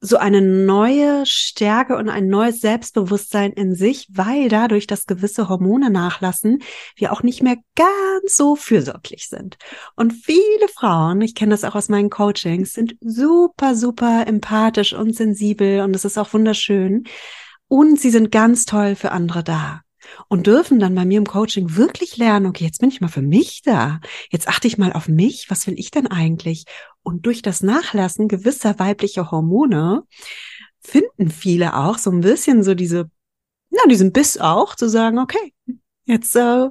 so eine neue Stärke und ein neues Selbstbewusstsein in sich, weil dadurch, dass gewisse Hormone nachlassen, wir auch nicht mehr ganz so fürsorglich sind. Und viele Frauen, ich kenne das auch aus meinen Coachings, sind super, super empathisch und sensibel und es ist auch wunderschön. Und sie sind ganz toll für andere da und dürfen dann bei mir im Coaching wirklich lernen, okay, jetzt bin ich mal für mich da. Jetzt achte ich mal auf mich. Was will ich denn eigentlich? Und durch das Nachlassen gewisser weiblicher Hormone finden viele auch so ein bisschen so diese, na, diesen Biss auch, zu sagen, okay, jetzt, äh,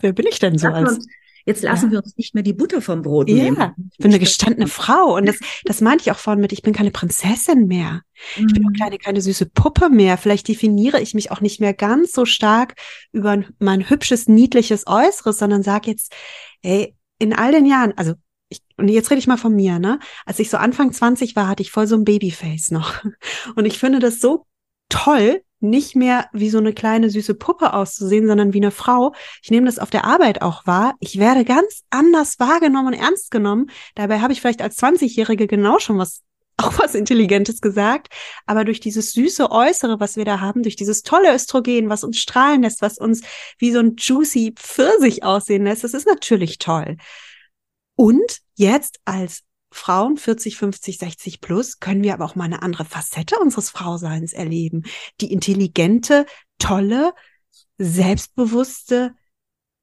wer bin ich denn so als, Jetzt lassen ja. wir uns nicht mehr die Butter vom Brot ja. nehmen. Ich bin eine gestandene Frau und das, das meinte ich auch vorhin mit, ich bin keine Prinzessin mehr. Mhm. Ich bin auch mhm. keine, keine süße Puppe mehr. Vielleicht definiere ich mich auch nicht mehr ganz so stark über mein hübsches, niedliches Äußeres, sondern sage jetzt, ey, in all den Jahren, also ich, und jetzt rede ich mal von mir, ne? Als ich so Anfang 20 war, hatte ich voll so ein Babyface noch. Und ich finde das so toll, nicht mehr wie so eine kleine süße Puppe auszusehen, sondern wie eine Frau. Ich nehme das auf der Arbeit auch wahr. Ich werde ganz anders wahrgenommen und ernst genommen. Dabei habe ich vielleicht als 20-Jährige genau schon was auch was Intelligentes gesagt, aber durch dieses süße Äußere, was wir da haben, durch dieses tolle Östrogen, was uns strahlen lässt, was uns wie so ein juicy Pfirsich aussehen lässt, das ist natürlich toll. Und jetzt als Frauen 40, 50, 60 plus können wir aber auch mal eine andere Facette unseres Frauseins erleben. Die intelligente, tolle, selbstbewusste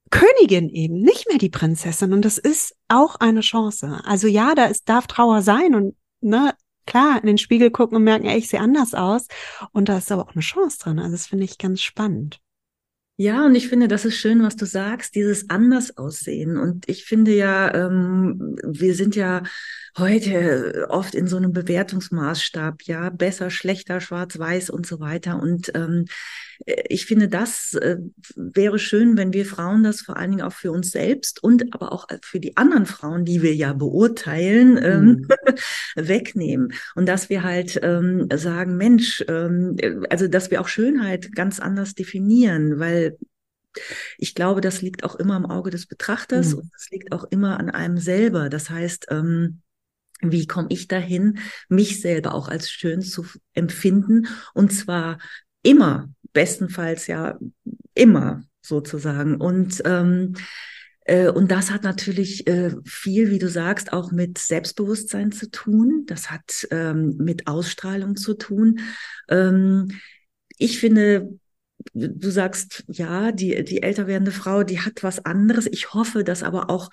Königin eben, nicht mehr die Prinzessin. Und das ist auch eine Chance. Also ja, da ist, darf Trauer sein und ne, klar, in den Spiegel gucken und merken, ey, ich sehe anders aus. Und da ist aber auch eine Chance drin. Also das finde ich ganz spannend. Ja, und ich finde, das ist schön, was du sagst, dieses anders aussehen. Und ich finde ja, ähm, wir sind ja heute oft in so einem Bewertungsmaßstab, ja, besser, schlechter, schwarz, weiß und so weiter. Und ähm, ich finde, das äh, wäre schön, wenn wir Frauen das vor allen Dingen auch für uns selbst und aber auch für die anderen Frauen, die wir ja beurteilen, ähm, mhm. wegnehmen. Und dass wir halt ähm, sagen, Mensch, ähm, also dass wir auch Schönheit ganz anders definieren, weil ich glaube, das liegt auch immer im Auge des Betrachters mhm. und das liegt auch immer an einem selber. Das heißt, ähm, wie komme ich dahin, mich selber auch als schön zu empfinden und zwar immer, bestenfalls ja immer sozusagen. Und ähm, äh, und das hat natürlich äh, viel, wie du sagst, auch mit Selbstbewusstsein zu tun. Das hat ähm, mit Ausstrahlung zu tun. Ähm, ich finde, du sagst, ja, die, die älter werdende Frau, die hat was anderes. Ich hoffe, dass aber auch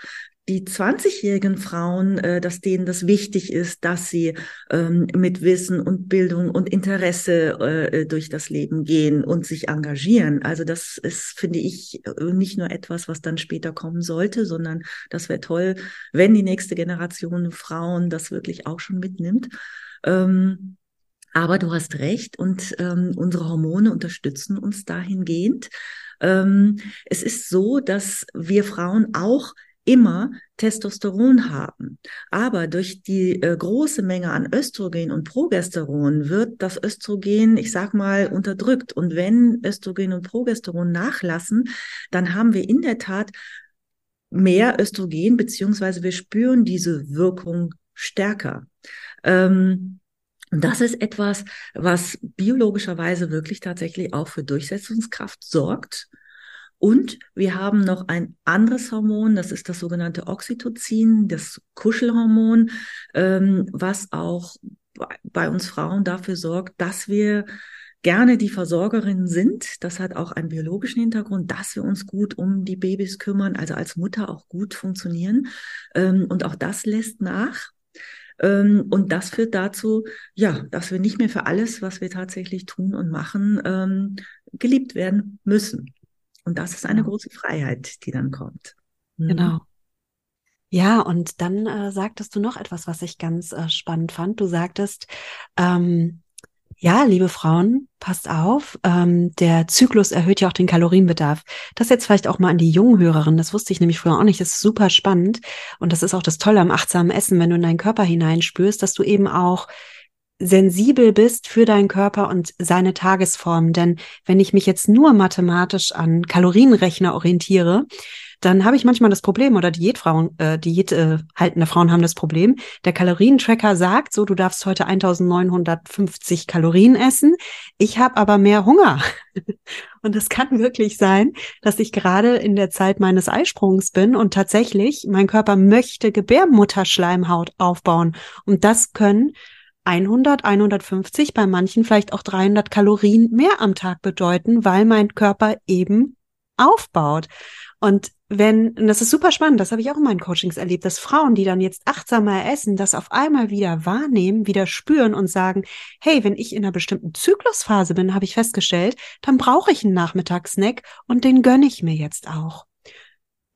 die 20-jährigen Frauen, äh, dass denen das wichtig ist, dass sie ähm, mit Wissen und Bildung und Interesse äh, durch das Leben gehen und sich engagieren. Also das ist, finde ich, nicht nur etwas, was dann später kommen sollte, sondern das wäre toll, wenn die nächste Generation Frauen das wirklich auch schon mitnimmt. Ähm, aber du hast recht und ähm, unsere Hormone unterstützen uns dahingehend. Ähm, es ist so, dass wir Frauen auch immer Testosteron haben. Aber durch die äh, große Menge an Östrogen und Progesteron wird das Östrogen, ich sag mal, unterdrückt. Und wenn Östrogen und Progesteron nachlassen, dann haben wir in der Tat mehr Östrogen, beziehungsweise wir spüren diese Wirkung stärker. Ähm, und das ist etwas, was biologischerweise wirklich tatsächlich auch für Durchsetzungskraft sorgt. Und wir haben noch ein anderes Hormon, das ist das sogenannte Oxytocin, das Kuschelhormon, ähm, was auch bei uns Frauen dafür sorgt, dass wir gerne die Versorgerin sind. Das hat auch einen biologischen Hintergrund, dass wir uns gut um die Babys kümmern, also als Mutter auch gut funktionieren. Ähm, und auch das lässt nach. Ähm, und das führt dazu, ja, dass wir nicht mehr für alles, was wir tatsächlich tun und machen, ähm, geliebt werden müssen. Und das ist eine genau. große Freiheit, die dann kommt. Mhm. Genau. Ja, und dann äh, sagtest du noch etwas, was ich ganz äh, spannend fand. Du sagtest, ähm, ja, liebe Frauen, passt auf, ähm, der Zyklus erhöht ja auch den Kalorienbedarf. Das jetzt vielleicht auch mal an die jungen Hörerinnen, das wusste ich nämlich früher auch nicht, das ist super spannend und das ist auch das Tolle am achtsamen Essen, wenn du in deinen Körper hineinspürst, dass du eben auch sensibel bist für deinen Körper und seine Tagesform. Denn wenn ich mich jetzt nur mathematisch an Kalorienrechner orientiere, dann habe ich manchmal das Problem, oder Diätfrauen, äh, Diäthaltende äh, Frauen haben das Problem. Der Kalorientracker sagt so, du darfst heute 1950 Kalorien essen. Ich habe aber mehr Hunger. und es kann wirklich sein, dass ich gerade in der Zeit meines Eisprungs bin und tatsächlich mein Körper möchte Gebärmutterschleimhaut aufbauen. Und das können 100, 150, bei manchen vielleicht auch 300 Kalorien mehr am Tag bedeuten, weil mein Körper eben aufbaut. Und wenn, und das ist super spannend, das habe ich auch in meinen Coachings erlebt, dass Frauen, die dann jetzt achtsamer essen, das auf einmal wieder wahrnehmen, wieder spüren und sagen, hey, wenn ich in einer bestimmten Zyklusphase bin, habe ich festgestellt, dann brauche ich einen Nachmittagssnack und den gönne ich mir jetzt auch.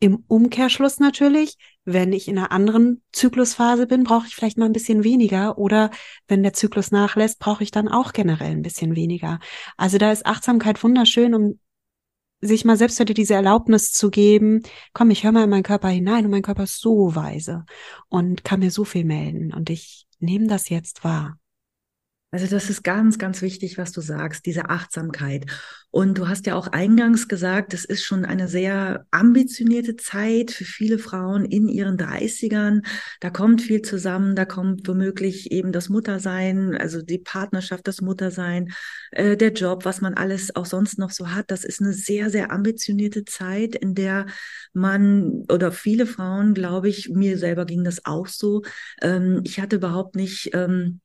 Im Umkehrschluss natürlich, wenn ich in einer anderen Zyklusphase bin, brauche ich vielleicht mal ein bisschen weniger oder wenn der Zyklus nachlässt, brauche ich dann auch generell ein bisschen weniger. Also da ist Achtsamkeit wunderschön, um sich mal selbst wieder diese Erlaubnis zu geben, komm, ich höre mal in meinen Körper hinein und mein Körper ist so weise und kann mir so viel melden und ich nehme das jetzt wahr. Also das ist ganz, ganz wichtig, was du sagst, diese Achtsamkeit. Und du hast ja auch eingangs gesagt, es ist schon eine sehr ambitionierte Zeit für viele Frauen in ihren Dreißigern. Da kommt viel zusammen, da kommt womöglich eben das Muttersein, also die Partnerschaft, das Muttersein, äh, der Job, was man alles auch sonst noch so hat. Das ist eine sehr, sehr ambitionierte Zeit, in der man oder viele Frauen, glaube ich, mir selber ging das auch so. Ähm, ich hatte überhaupt nicht ähm,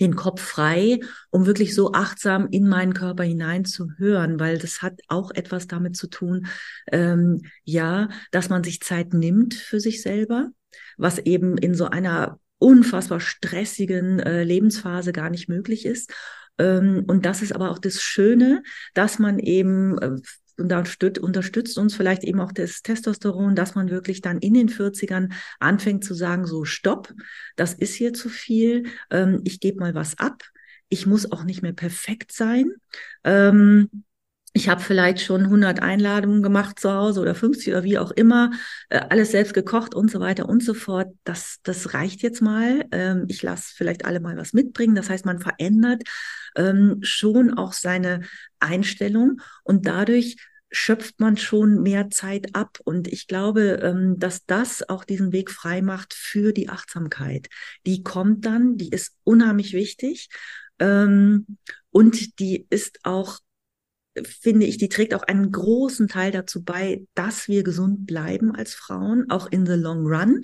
den Kopf frei, um wirklich so achtsam in meinen Körper hinein zu hören, weil das hat auch etwas damit zu tun, ähm, ja, dass man sich Zeit nimmt für sich selber, was eben in so einer unfassbar stressigen äh, Lebensphase gar nicht möglich ist. Ähm, und das ist aber auch das Schöne, dass man eben äh, und da unterstützt uns vielleicht eben auch das Testosteron, dass man wirklich dann in den 40ern anfängt zu sagen, so stopp, das ist hier zu viel, ähm, ich gebe mal was ab, ich muss auch nicht mehr perfekt sein. Ähm, ich habe vielleicht schon 100 Einladungen gemacht zu Hause oder 50 oder wie auch immer, äh, alles selbst gekocht und so weiter und so fort. Das, das reicht jetzt mal. Ähm, ich lasse vielleicht alle mal was mitbringen. Das heißt, man verändert ähm, schon auch seine Einstellung und dadurch schöpft man schon mehr Zeit ab. Und ich glaube, ähm, dass das auch diesen Weg frei macht für die Achtsamkeit. Die kommt dann, die ist unheimlich wichtig. Und die ist auch finde ich, die trägt auch einen großen Teil dazu bei, dass wir gesund bleiben als Frauen, auch in the long run.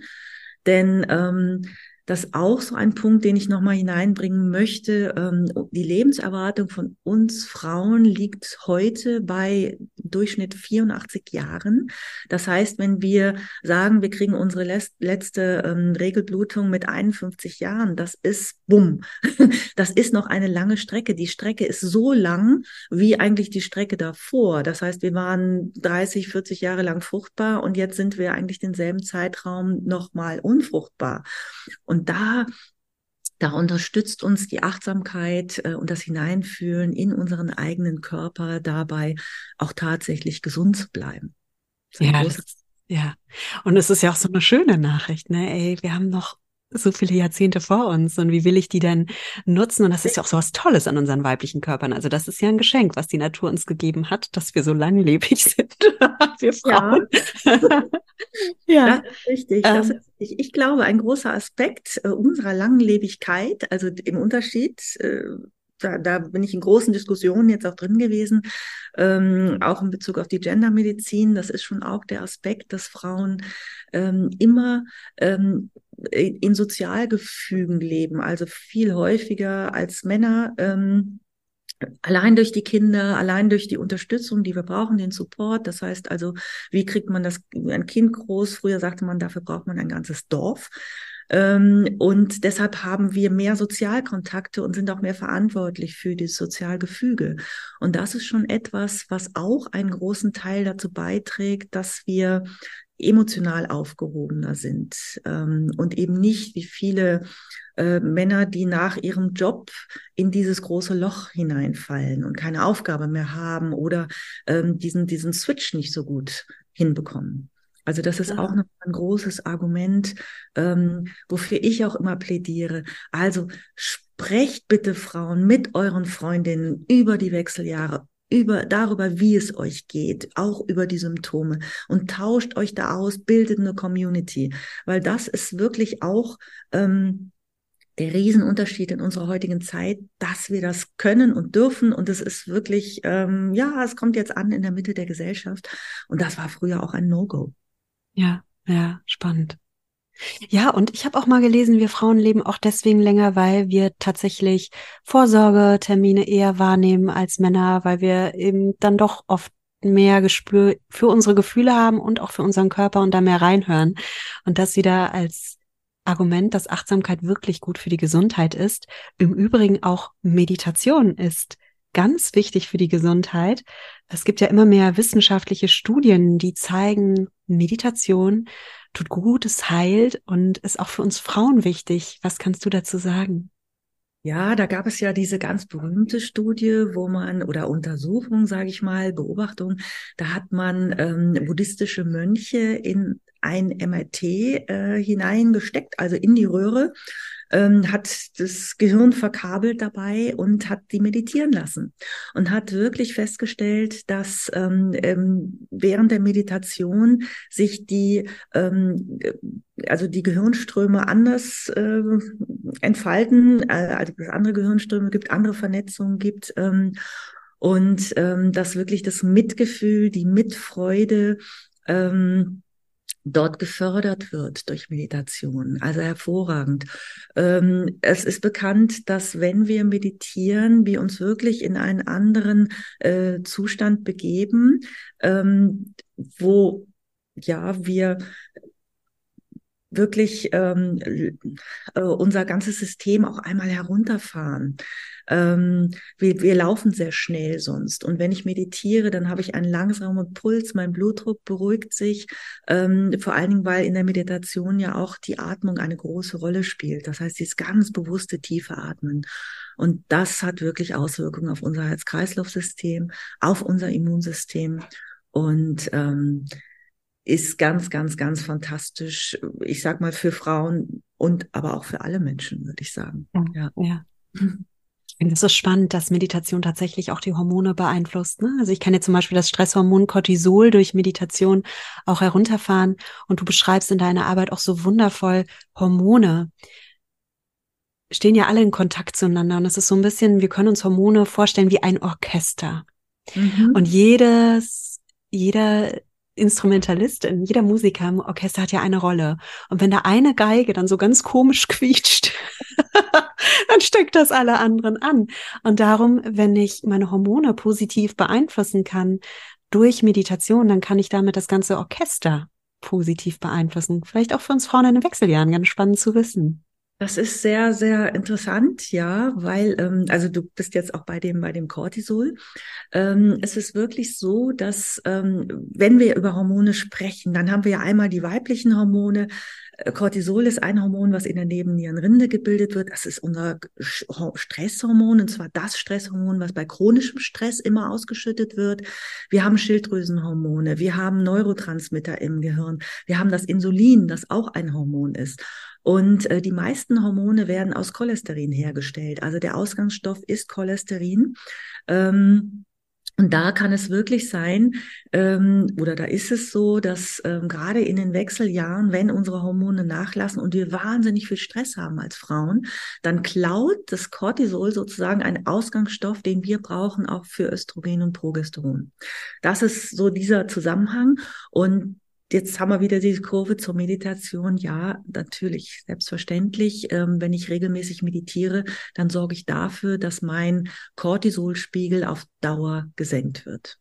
Denn ähm, das ist auch so ein Punkt, den ich nochmal hineinbringen möchte. Ähm, die Lebenserwartung von uns Frauen liegt heute bei Durchschnitt 84 Jahren. Das heißt, wenn wir sagen, wir kriegen unsere letzte ähm, Regelblutung mit 51 Jahren, das ist bumm. Das ist noch eine lange Strecke. Die Strecke ist so lang wie eigentlich die Strecke davor. Das heißt, wir waren 30, 40 Jahre lang fruchtbar und jetzt sind wir eigentlich denselben Zeitraum nochmal unfruchtbar. Da da unterstützt uns die Achtsamkeit äh, und das Hineinfühlen in unseren eigenen Körper dabei, auch tatsächlich gesund zu bleiben. Ja, das, ja. Und es ist ja auch so eine schöne Nachricht, ne? Ey, wir haben noch so viele Jahrzehnte vor uns und wie will ich die denn nutzen? Und das ist ja auch so was Tolles an unseren weiblichen Körpern. Also das ist ja ein Geschenk, was die Natur uns gegeben hat, dass wir so langlebig sind, wir Frauen. Ja, ja. das ist richtig. Das ähm. ist richtig. Ich glaube, ein großer Aspekt äh, unserer Langlebigkeit, also im Unterschied äh, da, da bin ich in großen Diskussionen jetzt auch drin gewesen, ähm, auch in Bezug auf die Gendermedizin. Das ist schon auch der Aspekt, dass Frauen ähm, immer ähm, in Sozialgefügen leben, also viel häufiger als Männer. Ähm, Allein durch die Kinder, allein durch die Unterstützung, die wir brauchen, den Support. Das heißt also, wie kriegt man das, ein Kind groß? Früher sagte man, dafür braucht man ein ganzes Dorf. Ähm, und deshalb haben wir mehr Sozialkontakte und sind auch mehr verantwortlich für das Sozialgefüge. Und das ist schon etwas, was auch einen großen Teil dazu beiträgt, dass wir emotional aufgehobener sind ähm, und eben nicht wie viele äh, Männer, die nach ihrem Job in dieses große Loch hineinfallen und keine Aufgabe mehr haben oder ähm, diesen, diesen Switch nicht so gut hinbekommen. Also das ist ja. auch noch ein großes Argument, ähm, wofür ich auch immer plädiere. Also sprecht bitte Frauen mit euren Freundinnen über die Wechseljahre, über darüber, wie es euch geht, auch über die Symptome und tauscht euch da aus, bildet eine Community, weil das ist wirklich auch ähm, der Riesenunterschied in unserer heutigen Zeit, dass wir das können und dürfen. Und es ist wirklich, ähm, ja, es kommt jetzt an in der Mitte der Gesellschaft. Und das war früher auch ein No-Go. Ja, ja, spannend. Ja, und ich habe auch mal gelesen, wir Frauen leben auch deswegen länger, weil wir tatsächlich Vorsorgetermine eher wahrnehmen als Männer, weil wir eben dann doch oft mehr Gespür für unsere Gefühle haben und auch für unseren Körper und da mehr reinhören. Und das wieder als Argument, dass Achtsamkeit wirklich gut für die Gesundheit ist. Im Übrigen auch Meditation ist ganz wichtig für die Gesundheit. Es gibt ja immer mehr wissenschaftliche Studien, die zeigen, Meditation tut gut, es heilt und ist auch für uns Frauen wichtig. Was kannst du dazu sagen? Ja, da gab es ja diese ganz berühmte Studie, wo man oder Untersuchung, sage ich mal, Beobachtung, da hat man ähm, buddhistische Mönche in ein MRT äh, hineingesteckt, also in die Röhre ähm, hat das Gehirn verkabelt dabei und hat die meditieren lassen und hat wirklich festgestellt, dass ähm, ähm, während der Meditation sich die ähm, also die Gehirnströme anders äh, entfalten, äh, also es andere Gehirnströme gibt, andere Vernetzungen gibt ähm, und ähm, dass wirklich das Mitgefühl, die Mitfreude ähm, dort gefördert wird durch Meditation. Also hervorragend. Ähm, es ist bekannt, dass wenn wir meditieren, wir uns wirklich in einen anderen äh, Zustand begeben, ähm, wo ja wir wirklich ähm, äh, unser ganzes System auch einmal herunterfahren. Ähm, wir, wir laufen sehr schnell sonst. Und wenn ich meditiere, dann habe ich einen langsamen Puls, mein Blutdruck beruhigt sich. Ähm, vor allen Dingen, weil in der Meditation ja auch die Atmung eine große Rolle spielt. Das heißt, dieses ganz bewusste tiefe Atmen. Und das hat wirklich Auswirkungen auf unser Herz-Kreislauf-System, auf unser Immunsystem. Und ähm, ist ganz, ganz, ganz fantastisch. Ich sag mal für Frauen und aber auch für alle Menschen, würde ich sagen. Ja. ja. Es ist spannend, dass Meditation tatsächlich auch die Hormone beeinflusst. Ne? Also ich kann jetzt zum Beispiel das Stresshormon Cortisol durch Meditation auch herunterfahren und du beschreibst in deiner Arbeit auch so wundervoll Hormone stehen ja alle in Kontakt zueinander und es ist so ein bisschen, wir können uns Hormone vorstellen wie ein Orchester. Mhm. Und jedes, jeder Instrumentalistin, jeder Musiker im Orchester hat ja eine Rolle. Und wenn da eine Geige dann so ganz komisch quietscht, dann steckt das alle anderen an. Und darum, wenn ich meine Hormone positiv beeinflussen kann durch Meditation, dann kann ich damit das ganze Orchester positiv beeinflussen. Vielleicht auch für uns Frauen in den Wechseljahren, ganz spannend zu wissen. Das ist sehr, sehr interessant, ja, weil, ähm, also du bist jetzt auch bei dem, bei dem Cortisol. Ähm, es ist wirklich so, dass ähm, wenn wir über Hormone sprechen, dann haben wir ja einmal die weiblichen Hormone. Cortisol ist ein Hormon, was in der Nebennierenrinde gebildet wird. Das ist unser Stresshormon, und zwar das Stresshormon, was bei chronischem Stress immer ausgeschüttet wird. Wir haben Schilddrüsenhormone, wir haben Neurotransmitter im Gehirn, wir haben das Insulin, das auch ein Hormon ist. Und äh, die meisten Hormone werden aus Cholesterin hergestellt. Also der Ausgangsstoff ist Cholesterin. Ähm, und da kann es wirklich sein, ähm, oder da ist es so, dass ähm, gerade in den Wechseljahren, wenn unsere Hormone nachlassen und wir wahnsinnig viel Stress haben als Frauen, dann klaut das Cortisol sozusagen einen Ausgangsstoff, den wir brauchen, auch für Östrogen und Progesteron. Das ist so dieser Zusammenhang. Und Jetzt haben wir wieder diese Kurve zur Meditation. Ja, natürlich, selbstverständlich. Ähm, wenn ich regelmäßig meditiere, dann sorge ich dafür, dass mein Cortisolspiegel auf Dauer gesenkt wird.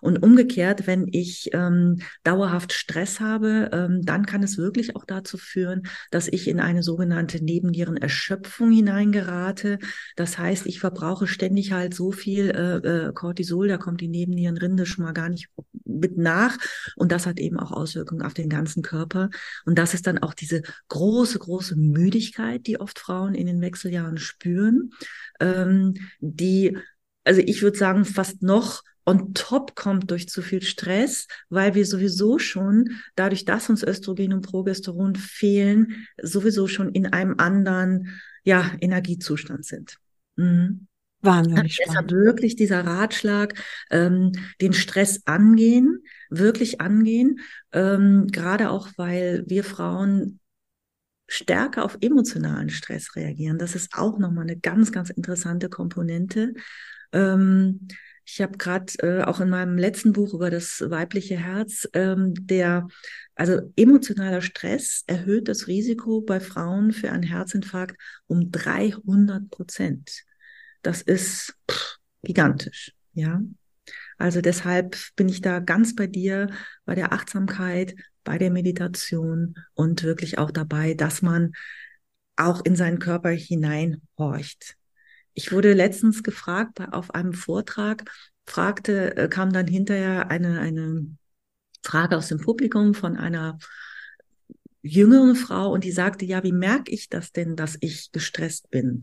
Und umgekehrt, wenn ich ähm, dauerhaft Stress habe, ähm, dann kann es wirklich auch dazu führen, dass ich in eine sogenannte Nebennierenerschöpfung hineingerate. Das heißt, ich verbrauche ständig halt so viel äh, äh, Cortisol, da kommt die Nebennierenrinde schon mal gar nicht mit nach. Und das hat eben auch Auswirkungen auf den ganzen Körper. Und das ist dann auch diese große, große Müdigkeit, die oft Frauen in den Wechseljahren spüren, ähm, die also ich würde sagen, fast noch on top kommt durch zu viel Stress, weil wir sowieso schon, dadurch, dass uns Östrogen und Progesteron fehlen, sowieso schon in einem anderen ja, Energiezustand sind. Mhm. Wahnsinnig spannend. Deshalb wirklich dieser Ratschlag, ähm, den Stress angehen, wirklich angehen, ähm, gerade auch, weil wir Frauen stärker auf emotionalen Stress reagieren. Das ist auch nochmal eine ganz, ganz interessante Komponente. Ähm, ich habe gerade äh, auch in meinem letzten Buch über das weibliche Herz, ähm, der, also emotionaler Stress erhöht das Risiko bei Frauen für einen Herzinfarkt um 300 Prozent. Das ist pff, gigantisch, ja. Also deshalb bin ich da ganz bei dir, bei der Achtsamkeit, bei der Meditation und wirklich auch dabei, dass man auch in seinen Körper hineinhorcht. Ich wurde letztens gefragt auf einem Vortrag, fragte, äh, kam dann hinterher eine, eine Frage aus dem Publikum von einer jüngeren Frau und die sagte, ja, wie merke ich das denn, dass ich gestresst bin?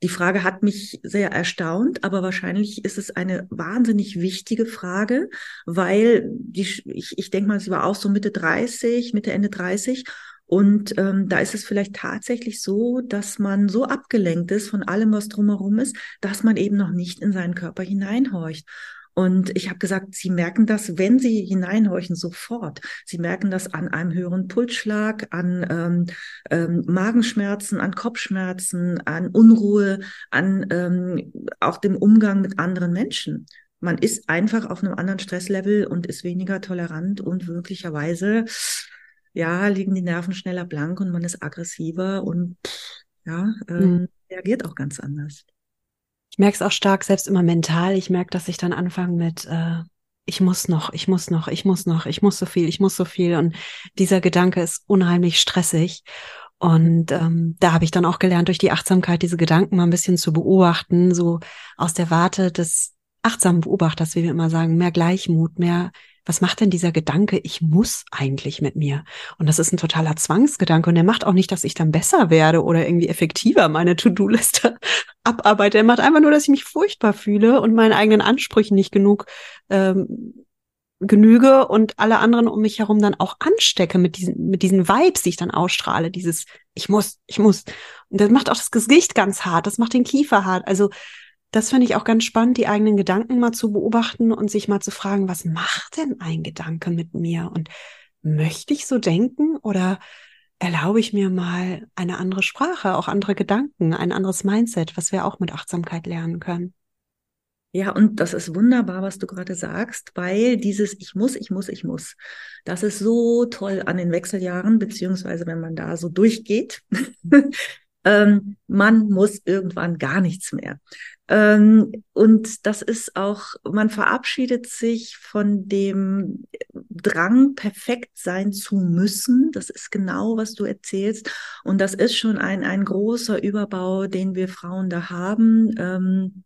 Die Frage hat mich sehr erstaunt, aber wahrscheinlich ist es eine wahnsinnig wichtige Frage, weil die, ich, ich denke mal, sie war auch so Mitte 30, Mitte, Ende 30 und ähm, da ist es vielleicht tatsächlich so, dass man so abgelenkt ist von allem, was drumherum ist, dass man eben noch nicht in seinen Körper hineinhorcht. Und ich habe gesagt, Sie merken das, wenn Sie hineinhorchen, sofort. Sie merken das an einem höheren Pulsschlag, an ähm, ähm, Magenschmerzen, an Kopfschmerzen, an Unruhe, an ähm, auch dem Umgang mit anderen Menschen. Man ist einfach auf einem anderen Stresslevel und ist weniger tolerant und wirklicherweise ja, liegen die Nerven schneller blank und man ist aggressiver und ja, ähm, mhm. reagiert auch ganz anders. Ich merke es auch stark, selbst immer mental. Ich merke, dass ich dann anfange mit äh, ich muss noch, ich muss noch, ich muss noch, ich muss so viel, ich muss so viel. Und dieser Gedanke ist unheimlich stressig. Und ähm, da habe ich dann auch gelernt, durch die Achtsamkeit diese Gedanken mal ein bisschen zu beobachten, so aus der Warte des achtsamen Beobachters, wie wir immer sagen, mehr Gleichmut, mehr, was macht denn dieser Gedanke, ich muss eigentlich mit mir? Und das ist ein totaler Zwangsgedanke und der macht auch nicht, dass ich dann besser werde oder irgendwie effektiver meine To-Do-Liste abarbeite. Er macht einfach nur, dass ich mich furchtbar fühle und meinen eigenen Ansprüchen nicht genug ähm, genüge und alle anderen um mich herum dann auch anstecke mit diesen, mit diesen Vibes, die ich dann ausstrahle, dieses ich muss, ich muss. Und das macht auch das Gesicht ganz hart, das macht den Kiefer hart. Also das finde ich auch ganz spannend, die eigenen Gedanken mal zu beobachten und sich mal zu fragen, was macht denn ein Gedanke mit mir? Und möchte ich so denken oder erlaube ich mir mal eine andere Sprache, auch andere Gedanken, ein anderes Mindset, was wir auch mit Achtsamkeit lernen können? Ja, und das ist wunderbar, was du gerade sagst, weil dieses Ich muss, ich muss, ich muss, das ist so toll an den Wechseljahren, beziehungsweise wenn man da so durchgeht, ähm, man muss irgendwann gar nichts mehr. Ähm, und das ist auch, man verabschiedet sich von dem Drang, perfekt sein zu müssen. Das ist genau, was du erzählst. Und das ist schon ein, ein großer Überbau, den wir Frauen da haben. Ähm,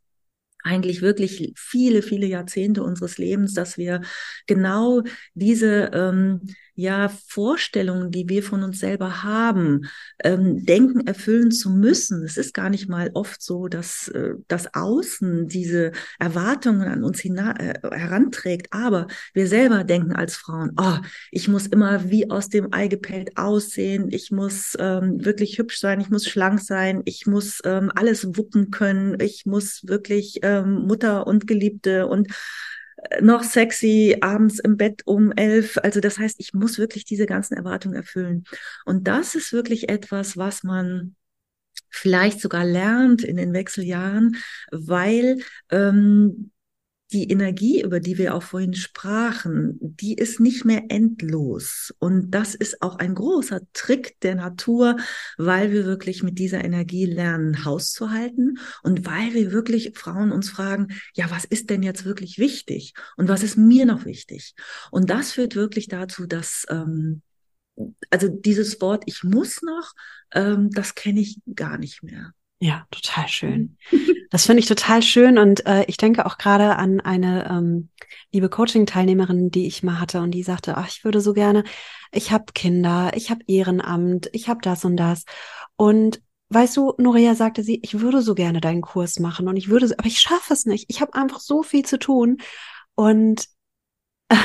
eigentlich wirklich viele, viele Jahrzehnte unseres Lebens, dass wir genau diese ähm, ja Vorstellungen, die wir von uns selber haben, ähm, denken erfüllen zu müssen. Es ist gar nicht mal oft so, dass äh, das Außen diese Erwartungen an uns äh, heranträgt, aber wir selber denken als Frauen, oh, ich muss immer wie aus dem Ei gepellt aussehen, ich muss ähm, wirklich hübsch sein, ich muss schlank sein, ich muss ähm, alles wuppen können, ich muss wirklich ähm, Mutter und Geliebte und noch sexy abends im Bett um elf. Also das heißt, ich muss wirklich diese ganzen Erwartungen erfüllen. Und das ist wirklich etwas, was man vielleicht sogar lernt in den Wechseljahren, weil ähm, die Energie, über die wir auch vorhin sprachen, die ist nicht mehr endlos. Und das ist auch ein großer Trick der Natur, weil wir wirklich mit dieser Energie lernen, Haus zu halten und weil wir wirklich Frauen uns fragen, ja, was ist denn jetzt wirklich wichtig und was ist mir noch wichtig? Und das führt wirklich dazu, dass ähm, also dieses Wort ich muss noch, ähm, das kenne ich gar nicht mehr. Ja, total schön. Das finde ich total schön und äh, ich denke auch gerade an eine ähm, liebe Coaching-Teilnehmerin, die ich mal hatte und die sagte, ach, ich würde so gerne, ich habe Kinder, ich habe Ehrenamt, ich habe das und das und Weißt du, Norea sagte sie, ich würde so gerne deinen Kurs machen und ich würde, aber ich schaffe es nicht. Ich habe einfach so viel zu tun und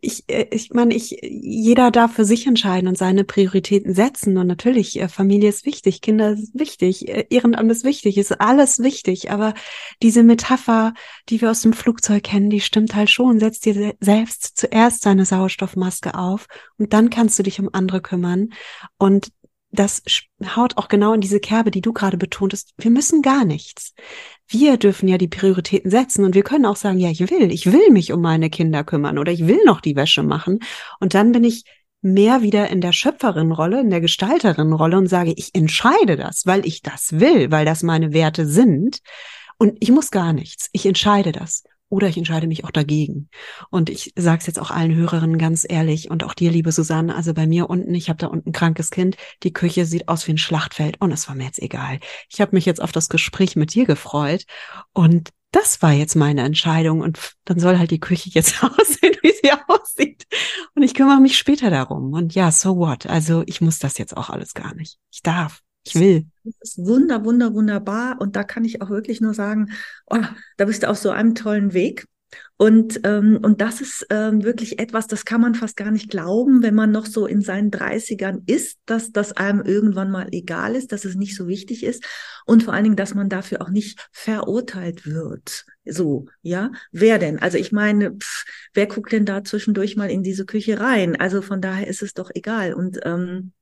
ich, äh, ich meine, ich, jeder darf für sich entscheiden und seine Prioritäten setzen. Und natürlich, äh, Familie ist wichtig, Kinder ist wichtig, äh, Ehrenamt ist wichtig, ist alles wichtig. Aber diese Metapher, die wir aus dem Flugzeug kennen, die stimmt halt schon. Setz dir selbst zuerst deine Sauerstoffmaske auf und dann kannst du dich um andere kümmern. Und das haut auch genau in diese Kerbe, die du gerade betontest. Wir müssen gar nichts. Wir dürfen ja die Prioritäten setzen und wir können auch sagen, ja, ich will, ich will mich um meine Kinder kümmern oder ich will noch die Wäsche machen. Und dann bin ich mehr wieder in der Schöpferin-Rolle, in der Gestalterin-Rolle und sage, ich entscheide das, weil ich das will, weil das meine Werte sind. Und ich muss gar nichts. Ich entscheide das oder ich entscheide mich auch dagegen. Und ich sage es jetzt auch allen Hörerinnen ganz ehrlich und auch dir, liebe Susanne, also bei mir unten, ich habe da unten ein krankes Kind, die Küche sieht aus wie ein Schlachtfeld und es war mir jetzt egal. Ich habe mich jetzt auf das Gespräch mit dir gefreut und das war jetzt meine Entscheidung und dann soll halt die Küche jetzt aussehen, wie sie aussieht. Und ich kümmere mich später darum. Und ja, so what? Also ich muss das jetzt auch alles gar nicht. Ich darf. Ich will. Das ist wunder, wunder, wunderbar. Und da kann ich auch wirklich nur sagen, oh, da bist du auf so einem tollen Weg. Und, ähm, und das ist ähm, wirklich etwas, das kann man fast gar nicht glauben, wenn man noch so in seinen 30ern ist, dass das einem irgendwann mal egal ist, dass es nicht so wichtig ist und vor allen Dingen, dass man dafür auch nicht verurteilt wird. So, ja, wer denn? Also ich meine, pff, wer guckt denn da zwischendurch mal in diese Küche rein? Also von daher ist es doch egal. Und ähm,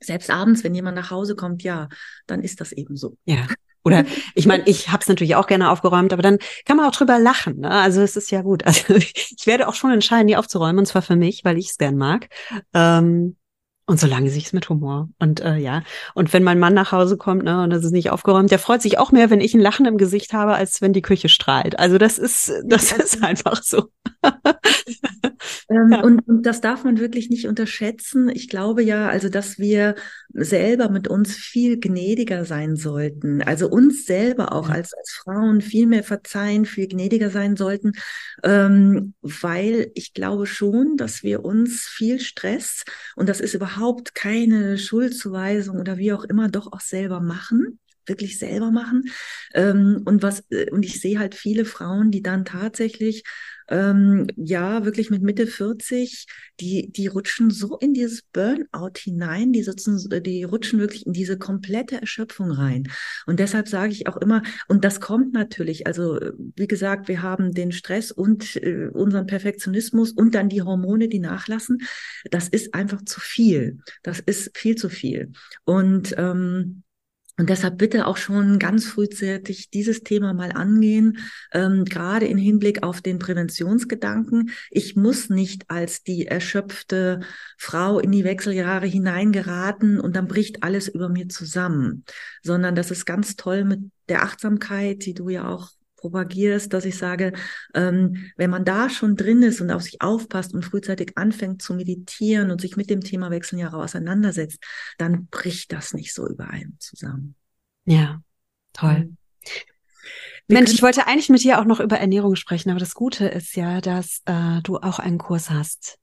selbst abends, wenn jemand nach Hause kommt, ja, dann ist das eben so. Ja. Oder ich meine, ich habe es natürlich auch gerne aufgeräumt, aber dann kann man auch drüber lachen. Ne? Also es ist ja gut. Also ich werde auch schon entscheiden, die aufzuräumen, und zwar für mich, weil ich es gern mag. Ähm, Und solange sich es mit Humor. Und äh, ja, und wenn mein Mann nach Hause kommt, ne, und das ist nicht aufgeräumt, der freut sich auch mehr, wenn ich ein Lachen im Gesicht habe, als wenn die Küche strahlt. Also das ist, das ist einfach so. ähm, ja. und, und das darf man wirklich nicht unterschätzen. Ich glaube ja, also dass wir selber mit uns viel gnädiger sein sollten. Also uns selber auch ja. als, als Frauen viel mehr verzeihen, viel gnädiger sein sollten, ähm, weil ich glaube schon, dass wir uns viel Stress und das ist überhaupt keine Schuldzuweisung oder wie auch immer doch auch selber machen wirklich selber machen. Ähm, und was, äh, und ich sehe halt viele Frauen, die dann tatsächlich ähm, ja, wirklich mit Mitte 40, die, die rutschen so in dieses Burnout hinein, die sitzen, die rutschen wirklich in diese komplette Erschöpfung rein. Und deshalb sage ich auch immer, und das kommt natürlich, also wie gesagt, wir haben den Stress und äh, unseren Perfektionismus und dann die Hormone, die nachlassen. Das ist einfach zu viel. Das ist viel zu viel. Und ähm, und deshalb bitte auch schon ganz frühzeitig dieses Thema mal angehen, ähm, gerade im Hinblick auf den Präventionsgedanken. Ich muss nicht als die erschöpfte Frau in die Wechseljahre hineingeraten und dann bricht alles über mir zusammen, sondern das ist ganz toll mit der Achtsamkeit, die du ja auch propagierst, dass ich sage, ähm, wenn man da schon drin ist und auf sich aufpasst und frühzeitig anfängt zu meditieren und sich mit dem Thema Wechseljahre auseinandersetzt, dann bricht das nicht so über einen zusammen. Ja, toll. Mhm. Mensch, ich wollte eigentlich mit dir auch noch über Ernährung sprechen, aber das Gute ist ja, dass äh, du auch einen Kurs hast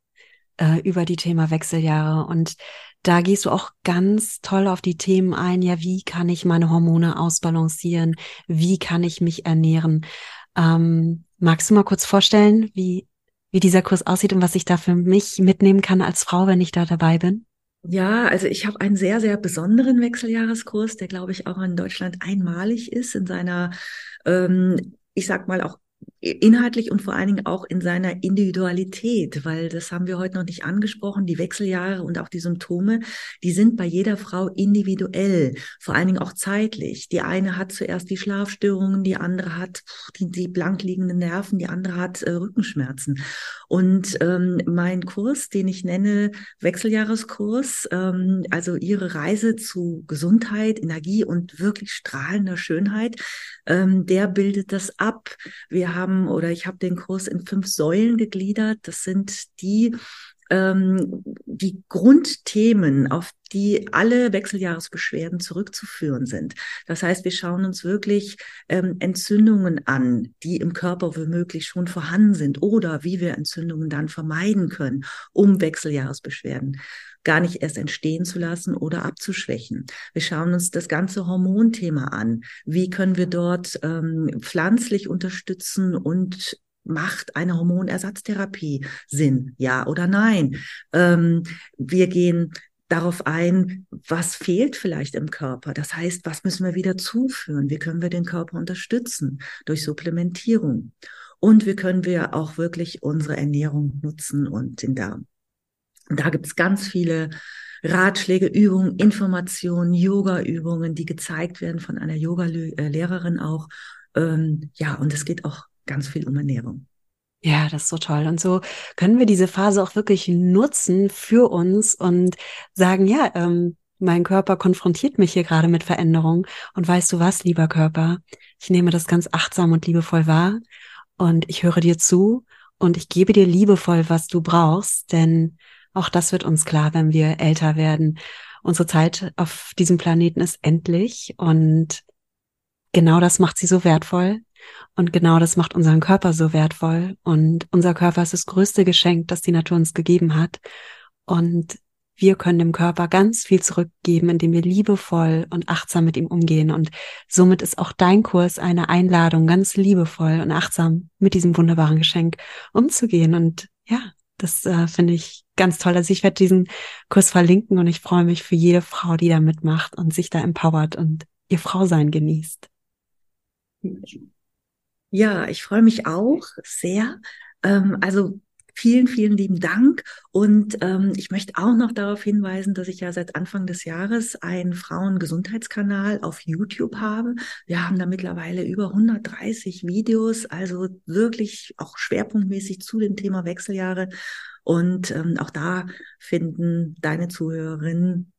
äh, über die Thema Wechseljahre und da gehst du auch ganz toll auf die Themen ein. Ja, wie kann ich meine Hormone ausbalancieren? Wie kann ich mich ernähren? Ähm, magst du mal kurz vorstellen, wie, wie dieser Kurs aussieht und was ich da für mich mitnehmen kann als Frau, wenn ich da dabei bin? Ja, also ich habe einen sehr, sehr besonderen Wechseljahreskurs, der, glaube ich, auch in Deutschland einmalig ist in seiner, ähm, ich sag mal, auch inhaltlich und vor allen Dingen auch in seiner Individualität, weil das haben wir heute noch nicht angesprochen, die Wechseljahre und auch die Symptome, die sind bei jeder Frau individuell, vor allen Dingen auch zeitlich. Die eine hat zuerst die Schlafstörungen, die andere hat die, die blank liegenden Nerven, die andere hat äh, Rückenschmerzen. Und ähm, mein Kurs, den ich nenne Wechseljahreskurs, ähm, also ihre Reise zu Gesundheit, Energie und wirklich strahlender Schönheit, ähm, der bildet das ab. Wir haben oder ich habe den Kurs in fünf Säulen gegliedert. Das sind die ähm, die Grundthemen, auf die alle Wechseljahresbeschwerden zurückzuführen sind. Das heißt, wir schauen uns wirklich ähm, Entzündungen an, die im Körper womöglich schon vorhanden sind oder wie wir Entzündungen dann vermeiden können, um Wechseljahresbeschwerden gar nicht erst entstehen zu lassen oder abzuschwächen. Wir schauen uns das ganze Hormonthema an. Wie können wir dort ähm, pflanzlich unterstützen und macht eine Hormonersatztherapie Sinn? Ja oder nein? Ähm, wir gehen darauf ein, was fehlt vielleicht im Körper. Das heißt, was müssen wir wieder zuführen? Wie können wir den Körper unterstützen durch Supplementierung? Und wie können wir auch wirklich unsere Ernährung nutzen und den Darm? Da gibt es ganz viele Ratschläge, Übungen, Informationen, Yoga-Übungen, die gezeigt werden von einer Yoga-Lehrerin auch. Ähm, ja, und es geht auch ganz viel um Ernährung. Ja, das ist so toll. Und so können wir diese Phase auch wirklich nutzen für uns und sagen, ja, ähm, mein Körper konfrontiert mich hier gerade mit Veränderung. Und weißt du was, lieber Körper? Ich nehme das ganz achtsam und liebevoll wahr und ich höre dir zu und ich gebe dir liebevoll, was du brauchst, denn auch das wird uns klar, wenn wir älter werden. Unsere Zeit auf diesem Planeten ist endlich und genau das macht sie so wertvoll und genau das macht unseren Körper so wertvoll und unser Körper ist das größte Geschenk, das die Natur uns gegeben hat und wir können dem Körper ganz viel zurückgeben, indem wir liebevoll und achtsam mit ihm umgehen. Und somit ist auch dein Kurs eine Einladung, ganz liebevoll und achtsam mit diesem wunderbaren Geschenk umzugehen. Und ja, das äh, finde ich ganz toll. Also ich werde diesen Kurs verlinken und ich freue mich für jede Frau, die da mitmacht und sich da empowert und ihr Frausein genießt. Ja, ich freue mich auch sehr. Ähm, also Vielen, vielen lieben Dank. Und ähm, ich möchte auch noch darauf hinweisen, dass ich ja seit Anfang des Jahres einen Frauengesundheitskanal auf YouTube habe. Wir haben da mittlerweile über 130 Videos, also wirklich auch schwerpunktmäßig zu dem Thema Wechseljahre. Und ähm, auch da finden deine Zuhörerinnen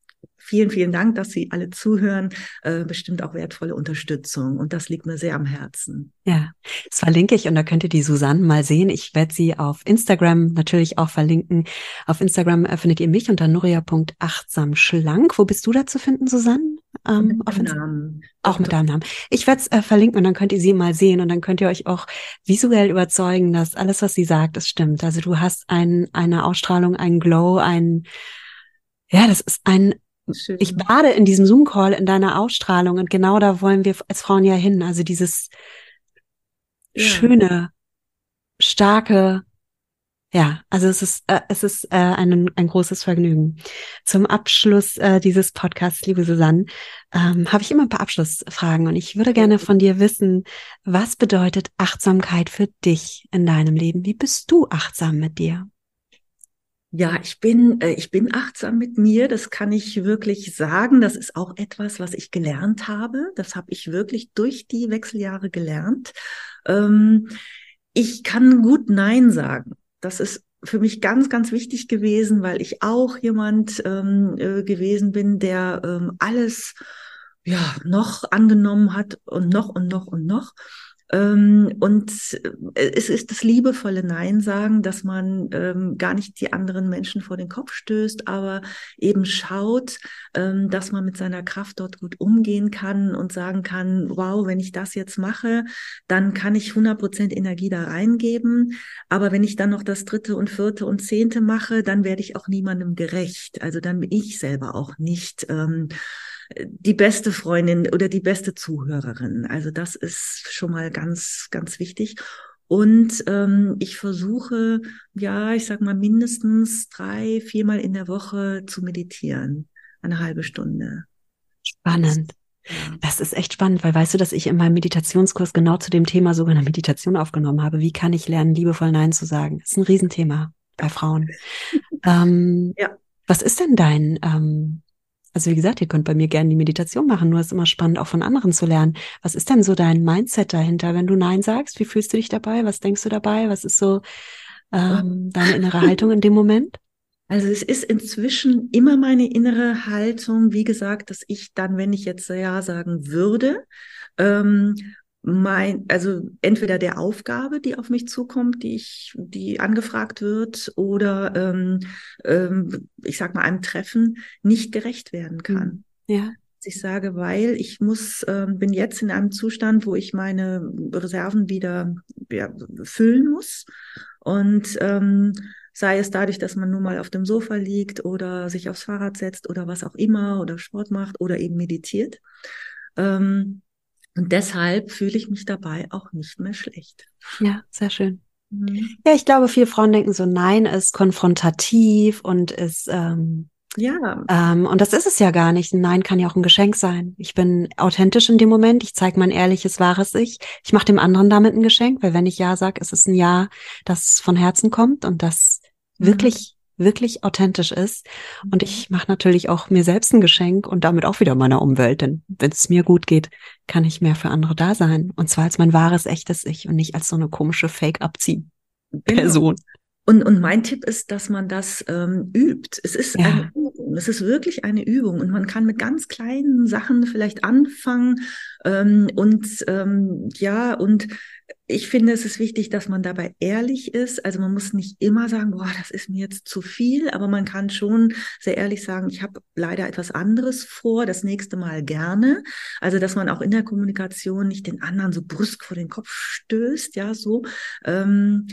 vielen, vielen Dank, dass Sie alle zuhören. Äh, bestimmt auch wertvolle Unterstützung. Und das liegt mir sehr am Herzen. Ja, das verlinke ich und da könnt ihr die Susanne mal sehen. Ich werde sie auf Instagram natürlich auch verlinken. Auf Instagram findet ihr mich unter nuria.achtsamschlank. Wo bist du da zu finden, Susanne? Ähm, mit Namen. Auch mit deinem Namen. Ich werde es äh, verlinken und dann könnt ihr sie mal sehen und dann könnt ihr euch auch visuell überzeugen, dass alles, was sie sagt, es stimmt. Also du hast ein, eine Ausstrahlung, ein Glow, ein, ja, das ist ein Schön. Ich bade in diesem Zoom-Call in deiner Ausstrahlung und genau da wollen wir als Frauen ja hin. Also dieses ja. schöne, starke, ja, also es ist, äh, es ist äh, ein, ein großes Vergnügen. Zum Abschluss äh, dieses Podcasts, liebe Susanne, ähm, habe ich immer ein paar Abschlussfragen und ich würde gerne von dir wissen, was bedeutet Achtsamkeit für dich in deinem Leben? Wie bist du achtsam mit dir? Ja, ich bin, äh, ich bin achtsam mit mir. Das kann ich wirklich sagen. Das ist auch etwas, was ich gelernt habe. Das habe ich wirklich durch die Wechseljahre gelernt. Ähm, ich kann gut Nein sagen. Das ist für mich ganz, ganz wichtig gewesen, weil ich auch jemand ähm, äh, gewesen bin, der ähm, alles ja noch angenommen hat und noch und noch und noch. Ähm, und äh, es ist das liebevolle Nein sagen, dass man ähm, gar nicht die anderen Menschen vor den Kopf stößt, aber eben schaut, ähm, dass man mit seiner Kraft dort gut umgehen kann und sagen kann, wow, wenn ich das jetzt mache, dann kann ich 100 Prozent Energie da reingeben. Aber wenn ich dann noch das dritte und vierte und zehnte mache, dann werde ich auch niemandem gerecht. Also dann bin ich selber auch nicht ähm, die beste Freundin oder die beste Zuhörerin. Also das ist schon mal ganz, ganz wichtig. Und ähm, ich versuche, ja, ich sag mal, mindestens drei, viermal in der Woche zu meditieren. Eine halbe Stunde. Spannend. Das ist echt spannend, weil weißt du, dass ich in meinem Meditationskurs genau zu dem Thema sogar eine Meditation aufgenommen habe. Wie kann ich lernen, liebevoll Nein zu sagen? Das ist ein Riesenthema bei Frauen. ähm, ja. Was ist denn dein ähm, also wie gesagt, ihr könnt bei mir gerne die Meditation machen, nur ist immer spannend, auch von anderen zu lernen. Was ist denn so dein Mindset dahinter, wenn du Nein sagst? Wie fühlst du dich dabei? Was denkst du dabei? Was ist so ähm, deine innere Haltung in dem Moment? Also es ist inzwischen immer meine innere Haltung, wie gesagt, dass ich dann, wenn ich jetzt Ja sagen würde, ähm, mein, also entweder der Aufgabe, die auf mich zukommt, die ich, die angefragt wird, oder ähm, ähm, ich sag mal einem Treffen nicht gerecht werden kann. Hm. Ja. Ich sage, weil ich muss, ähm, bin jetzt in einem Zustand, wo ich meine Reserven wieder ja, füllen muss und ähm, sei es dadurch, dass man nun mal auf dem Sofa liegt oder sich aufs Fahrrad setzt oder was auch immer oder Sport macht oder eben meditiert. Ähm, und deshalb fühle ich mich dabei auch nicht mehr schlecht. Ja, sehr schön. Mhm. Ja, ich glaube, viele Frauen denken so, nein, ist konfrontativ und ist ähm, ja. Ähm, und das ist es ja gar nicht. Nein kann ja auch ein Geschenk sein. Ich bin authentisch in dem Moment. Ich zeige mein ehrliches, wahres Ich. Ich mache dem anderen damit ein Geschenk, weil wenn ich Ja sage, ist es ein Ja, das von Herzen kommt und das mhm. wirklich wirklich authentisch ist. Und ich mhm. mache natürlich auch mir selbst ein Geschenk und damit auch wieder meiner Umwelt. Denn wenn es mir gut geht, kann ich mehr für andere da sein. Und zwar als mein wahres, echtes Ich und nicht als so eine komische Fake-Abzieh-Person. Und, und mein Tipp ist, dass man das ähm, übt. Es ist ja. eine Übung. Es ist wirklich eine Übung. Und man kann mit ganz kleinen Sachen vielleicht anfangen. Ähm, und ähm, ja, und ich finde, es ist wichtig, dass man dabei ehrlich ist. Also man muss nicht immer sagen, boah, das ist mir jetzt zu viel, aber man kann schon sehr ehrlich sagen, ich habe leider etwas anderes vor, das nächste Mal gerne. Also dass man auch in der Kommunikation nicht den anderen so brüsk vor den Kopf stößt, ja, so. Ähm,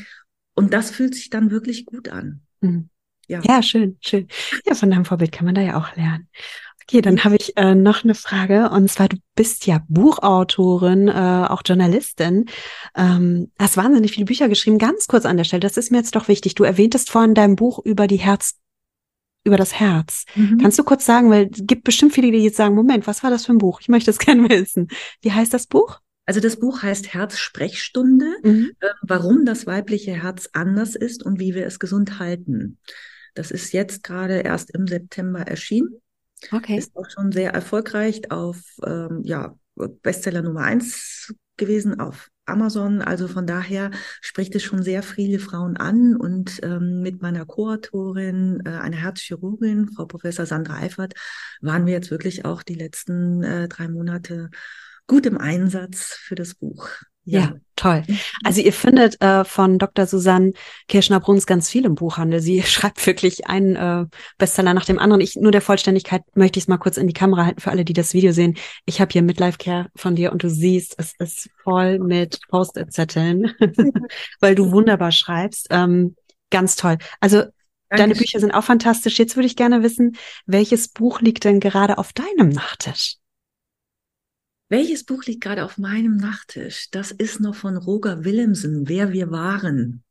und das fühlt sich dann wirklich gut an. Mhm. Ja. ja, schön, schön. Ja, von deinem Vorbild kann man da ja auch lernen. Okay, dann habe ich äh, noch eine Frage. Und zwar, du bist ja Buchautorin, äh, auch Journalistin. Ähm, hast wahnsinnig viele Bücher geschrieben. Ganz kurz an der Stelle, das ist mir jetzt doch wichtig. Du erwähntest vorhin dein Buch über die Herz, über das Herz. Mhm. Kannst du kurz sagen, weil es gibt bestimmt viele, die jetzt sagen, Moment, was war das für ein Buch? Ich möchte es gerne wissen. Wie heißt das Buch? Also das Buch heißt Herzsprechstunde, mhm. äh, warum das weibliche Herz anders ist und wie wir es gesund halten. Das ist jetzt gerade erst im September erschienen. Okay. Ist auch schon sehr erfolgreich auf ähm, ja, Bestseller Nummer eins gewesen auf Amazon. Also von daher spricht es schon sehr viele Frauen an. Und ähm, mit meiner Co-Autorin, äh, einer Herzchirurgin, Frau Professor Sandra Eifert, waren wir jetzt wirklich auch die letzten äh, drei Monate gut im Einsatz für das Buch. Ja, ja toll. Mhm. Also ihr findet äh, von Dr. Susanne Kirschner-Bruns ganz viel im Buchhandel. Sie schreibt wirklich einen äh, Bestseller nach dem anderen. Ich nur der Vollständigkeit möchte ich es mal kurz in die Kamera halten für alle, die das Video sehen. Ich habe hier Midlife Care von dir und du siehst, es ist voll mit Post-it-Zetteln, weil du wunderbar schreibst. Ähm, ganz toll. Also Dankeschön. deine Bücher sind auch fantastisch. Jetzt würde ich gerne wissen, welches Buch liegt denn gerade auf deinem Nachttisch? Welches Buch liegt gerade auf meinem Nachttisch? Das ist noch von Roger Willemsen, Wer wir waren.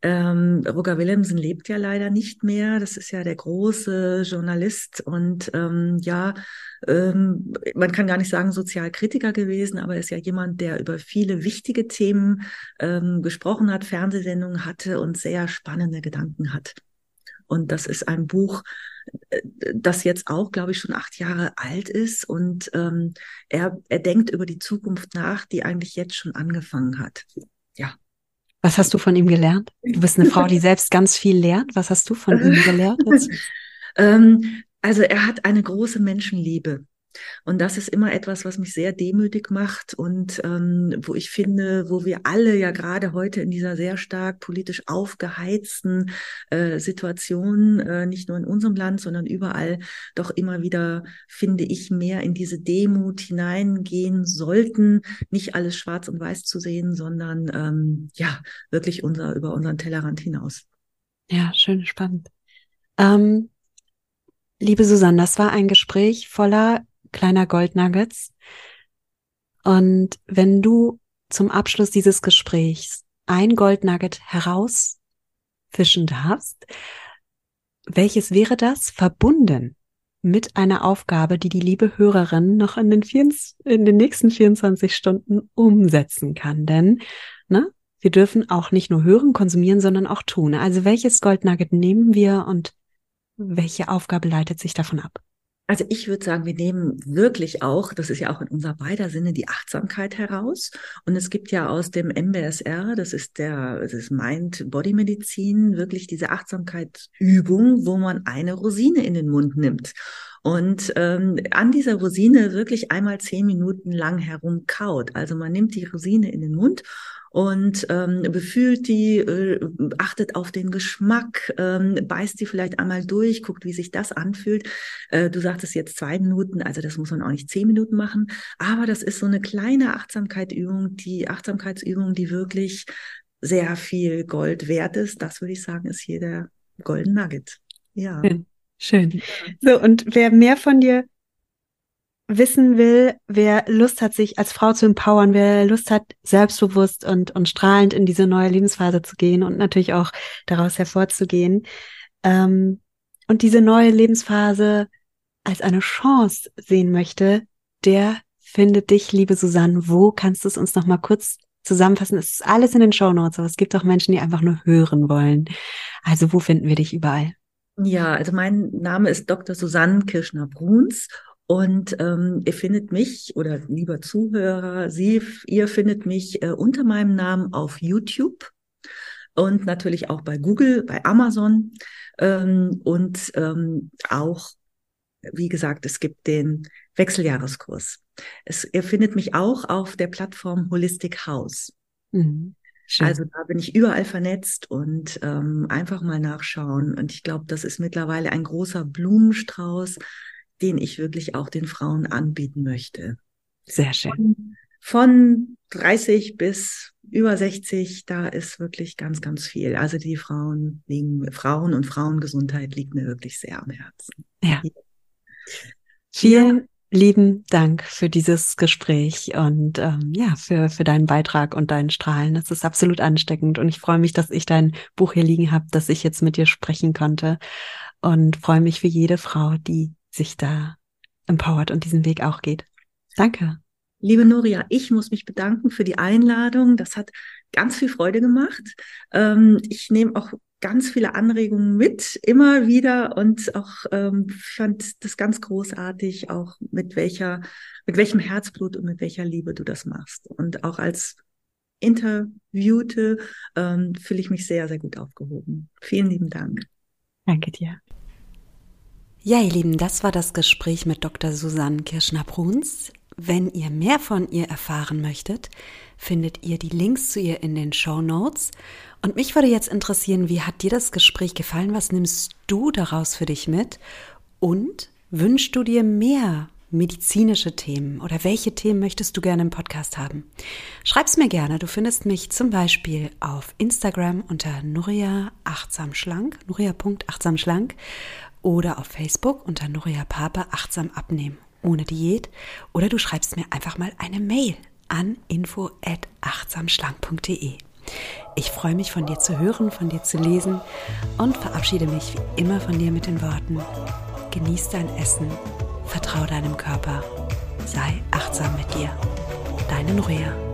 Ähm, Roger Willemsen lebt ja leider nicht mehr. Das ist ja der große Journalist und ähm, ja, ähm, man kann gar nicht sagen Sozialkritiker gewesen, aber ist ja jemand, der über viele wichtige Themen ähm, gesprochen hat, Fernsehsendungen hatte und sehr spannende Gedanken hat. Und das ist ein Buch, das jetzt auch, glaube ich, schon acht Jahre alt ist. Und ähm, er, er denkt über die Zukunft nach, die eigentlich jetzt schon angefangen hat. Ja. Was hast du von ihm gelernt? Du bist eine Frau, die selbst ganz viel lernt. Was hast du von ihm gelernt? ähm, also er hat eine große Menschenliebe. Und das ist immer etwas, was mich sehr demütig macht und ähm, wo ich finde, wo wir alle ja gerade heute in dieser sehr stark politisch aufgeheizten äh, Situation, äh, nicht nur in unserem Land, sondern überall doch immer wieder, finde ich, mehr in diese Demut hineingehen sollten, nicht alles schwarz und weiß zu sehen, sondern ähm, ja, wirklich unser, über unseren Tellerrand hinaus. Ja, schön, spannend. Ähm, liebe Susanne, das war ein Gespräch voller kleiner Goldnuggets. Und wenn du zum Abschluss dieses Gesprächs ein Goldnugget herausfischen darfst, welches wäre das verbunden mit einer Aufgabe, die die liebe Hörerin noch in den, vier, in den nächsten 24 Stunden umsetzen kann? Denn ne, wir dürfen auch nicht nur hören, konsumieren, sondern auch tun. Also welches Goldnugget nehmen wir und welche Aufgabe leitet sich davon ab? Also ich würde sagen, wir nehmen wirklich auch, das ist ja auch in unser beider Sinne, die Achtsamkeit heraus. Und es gibt ja aus dem MBSR, das ist der, das ist Mind-Body-Medizin, wirklich diese Achtsamkeitsübung, wo man eine Rosine in den Mund nimmt und ähm, an dieser Rosine wirklich einmal zehn Minuten lang herumkaut. Also man nimmt die Rosine in den Mund und ähm, befühlt die, äh, achtet auf den Geschmack, ähm, beißt die vielleicht einmal durch, guckt, wie sich das anfühlt. Äh, du sagtest jetzt zwei Minuten, also das muss man auch nicht zehn Minuten machen, aber das ist so eine kleine Achtsamkeitsübung, die Achtsamkeitsübung, die wirklich sehr viel Gold wert ist. Das würde ich sagen, ist hier der Golden Nugget. Ja. Schön. Schön. So, und wer mehr von dir wissen will, wer Lust hat, sich als Frau zu empowern, wer Lust hat, selbstbewusst und, und strahlend in diese neue Lebensphase zu gehen und natürlich auch daraus hervorzugehen ähm, und diese neue Lebensphase als eine Chance sehen möchte, der findet dich, liebe Susanne. Wo kannst du es uns noch mal kurz zusammenfassen? Es ist alles in den Show Notes, aber es gibt auch Menschen, die einfach nur hören wollen. Also wo finden wir dich überall? Ja, also mein Name ist Dr. Susanne Kirschner-Bruns und ähm, ihr findet mich oder lieber Zuhörer, Sie, ihr findet mich äh, unter meinem Namen auf YouTube und natürlich auch bei Google, bei Amazon ähm, und ähm, auch, wie gesagt, es gibt den Wechseljahreskurs. Es, ihr findet mich auch auf der Plattform Holistic House. Mhm. Also da bin ich überall vernetzt und ähm, einfach mal nachschauen. Und ich glaube, das ist mittlerweile ein großer Blumenstrauß den ich wirklich auch den Frauen anbieten möchte. Sehr schön. Von, von 30 bis über 60, da ist wirklich ganz, ganz viel. Also die Frauen liegen, Frauen und Frauengesundheit liegt mir wirklich sehr am Herzen. Ja. Vielen lieben Dank für dieses Gespräch und ähm, ja, für, für deinen Beitrag und deinen Strahlen. Das ist absolut ansteckend und ich freue mich, dass ich dein Buch hier liegen habe, dass ich jetzt mit dir sprechen konnte und freue mich für jede Frau, die sich da empowert und diesen Weg auch geht. Danke. Liebe Nuria, ich muss mich bedanken für die Einladung. Das hat ganz viel Freude gemacht. Ähm, ich nehme auch ganz viele Anregungen mit, immer wieder und auch ähm, fand das ganz großartig, auch mit welcher, mit welchem Herzblut und mit welcher Liebe du das machst. Und auch als interviewte, ähm, fühle ich mich sehr, sehr gut aufgehoben. Vielen lieben Dank. Danke dir. Ja, ihr Lieben, das war das Gespräch mit Dr. Susanne Kirschner-Bruns. Wenn ihr mehr von ihr erfahren möchtet, findet ihr die Links zu ihr in den Show Notes. Und mich würde jetzt interessieren, wie hat dir das Gespräch gefallen? Was nimmst du daraus für dich mit? Und wünschst du dir mehr medizinische Themen oder welche Themen möchtest du gerne im Podcast haben? Schreib's mir gerne. Du findest mich zum Beispiel auf Instagram unter Nuria achtsam schlank, nuria.achtsamschlank oder auf Facebook unter Nuria Pape achtsam abnehmen ohne Diät oder du schreibst mir einfach mal eine Mail an info@achtsamschlank.de. Ich freue mich von dir zu hören, von dir zu lesen und verabschiede mich wie immer von dir mit den Worten: Genieß dein Essen, vertrau deinem Körper, sei achtsam mit dir. Deine Nuria.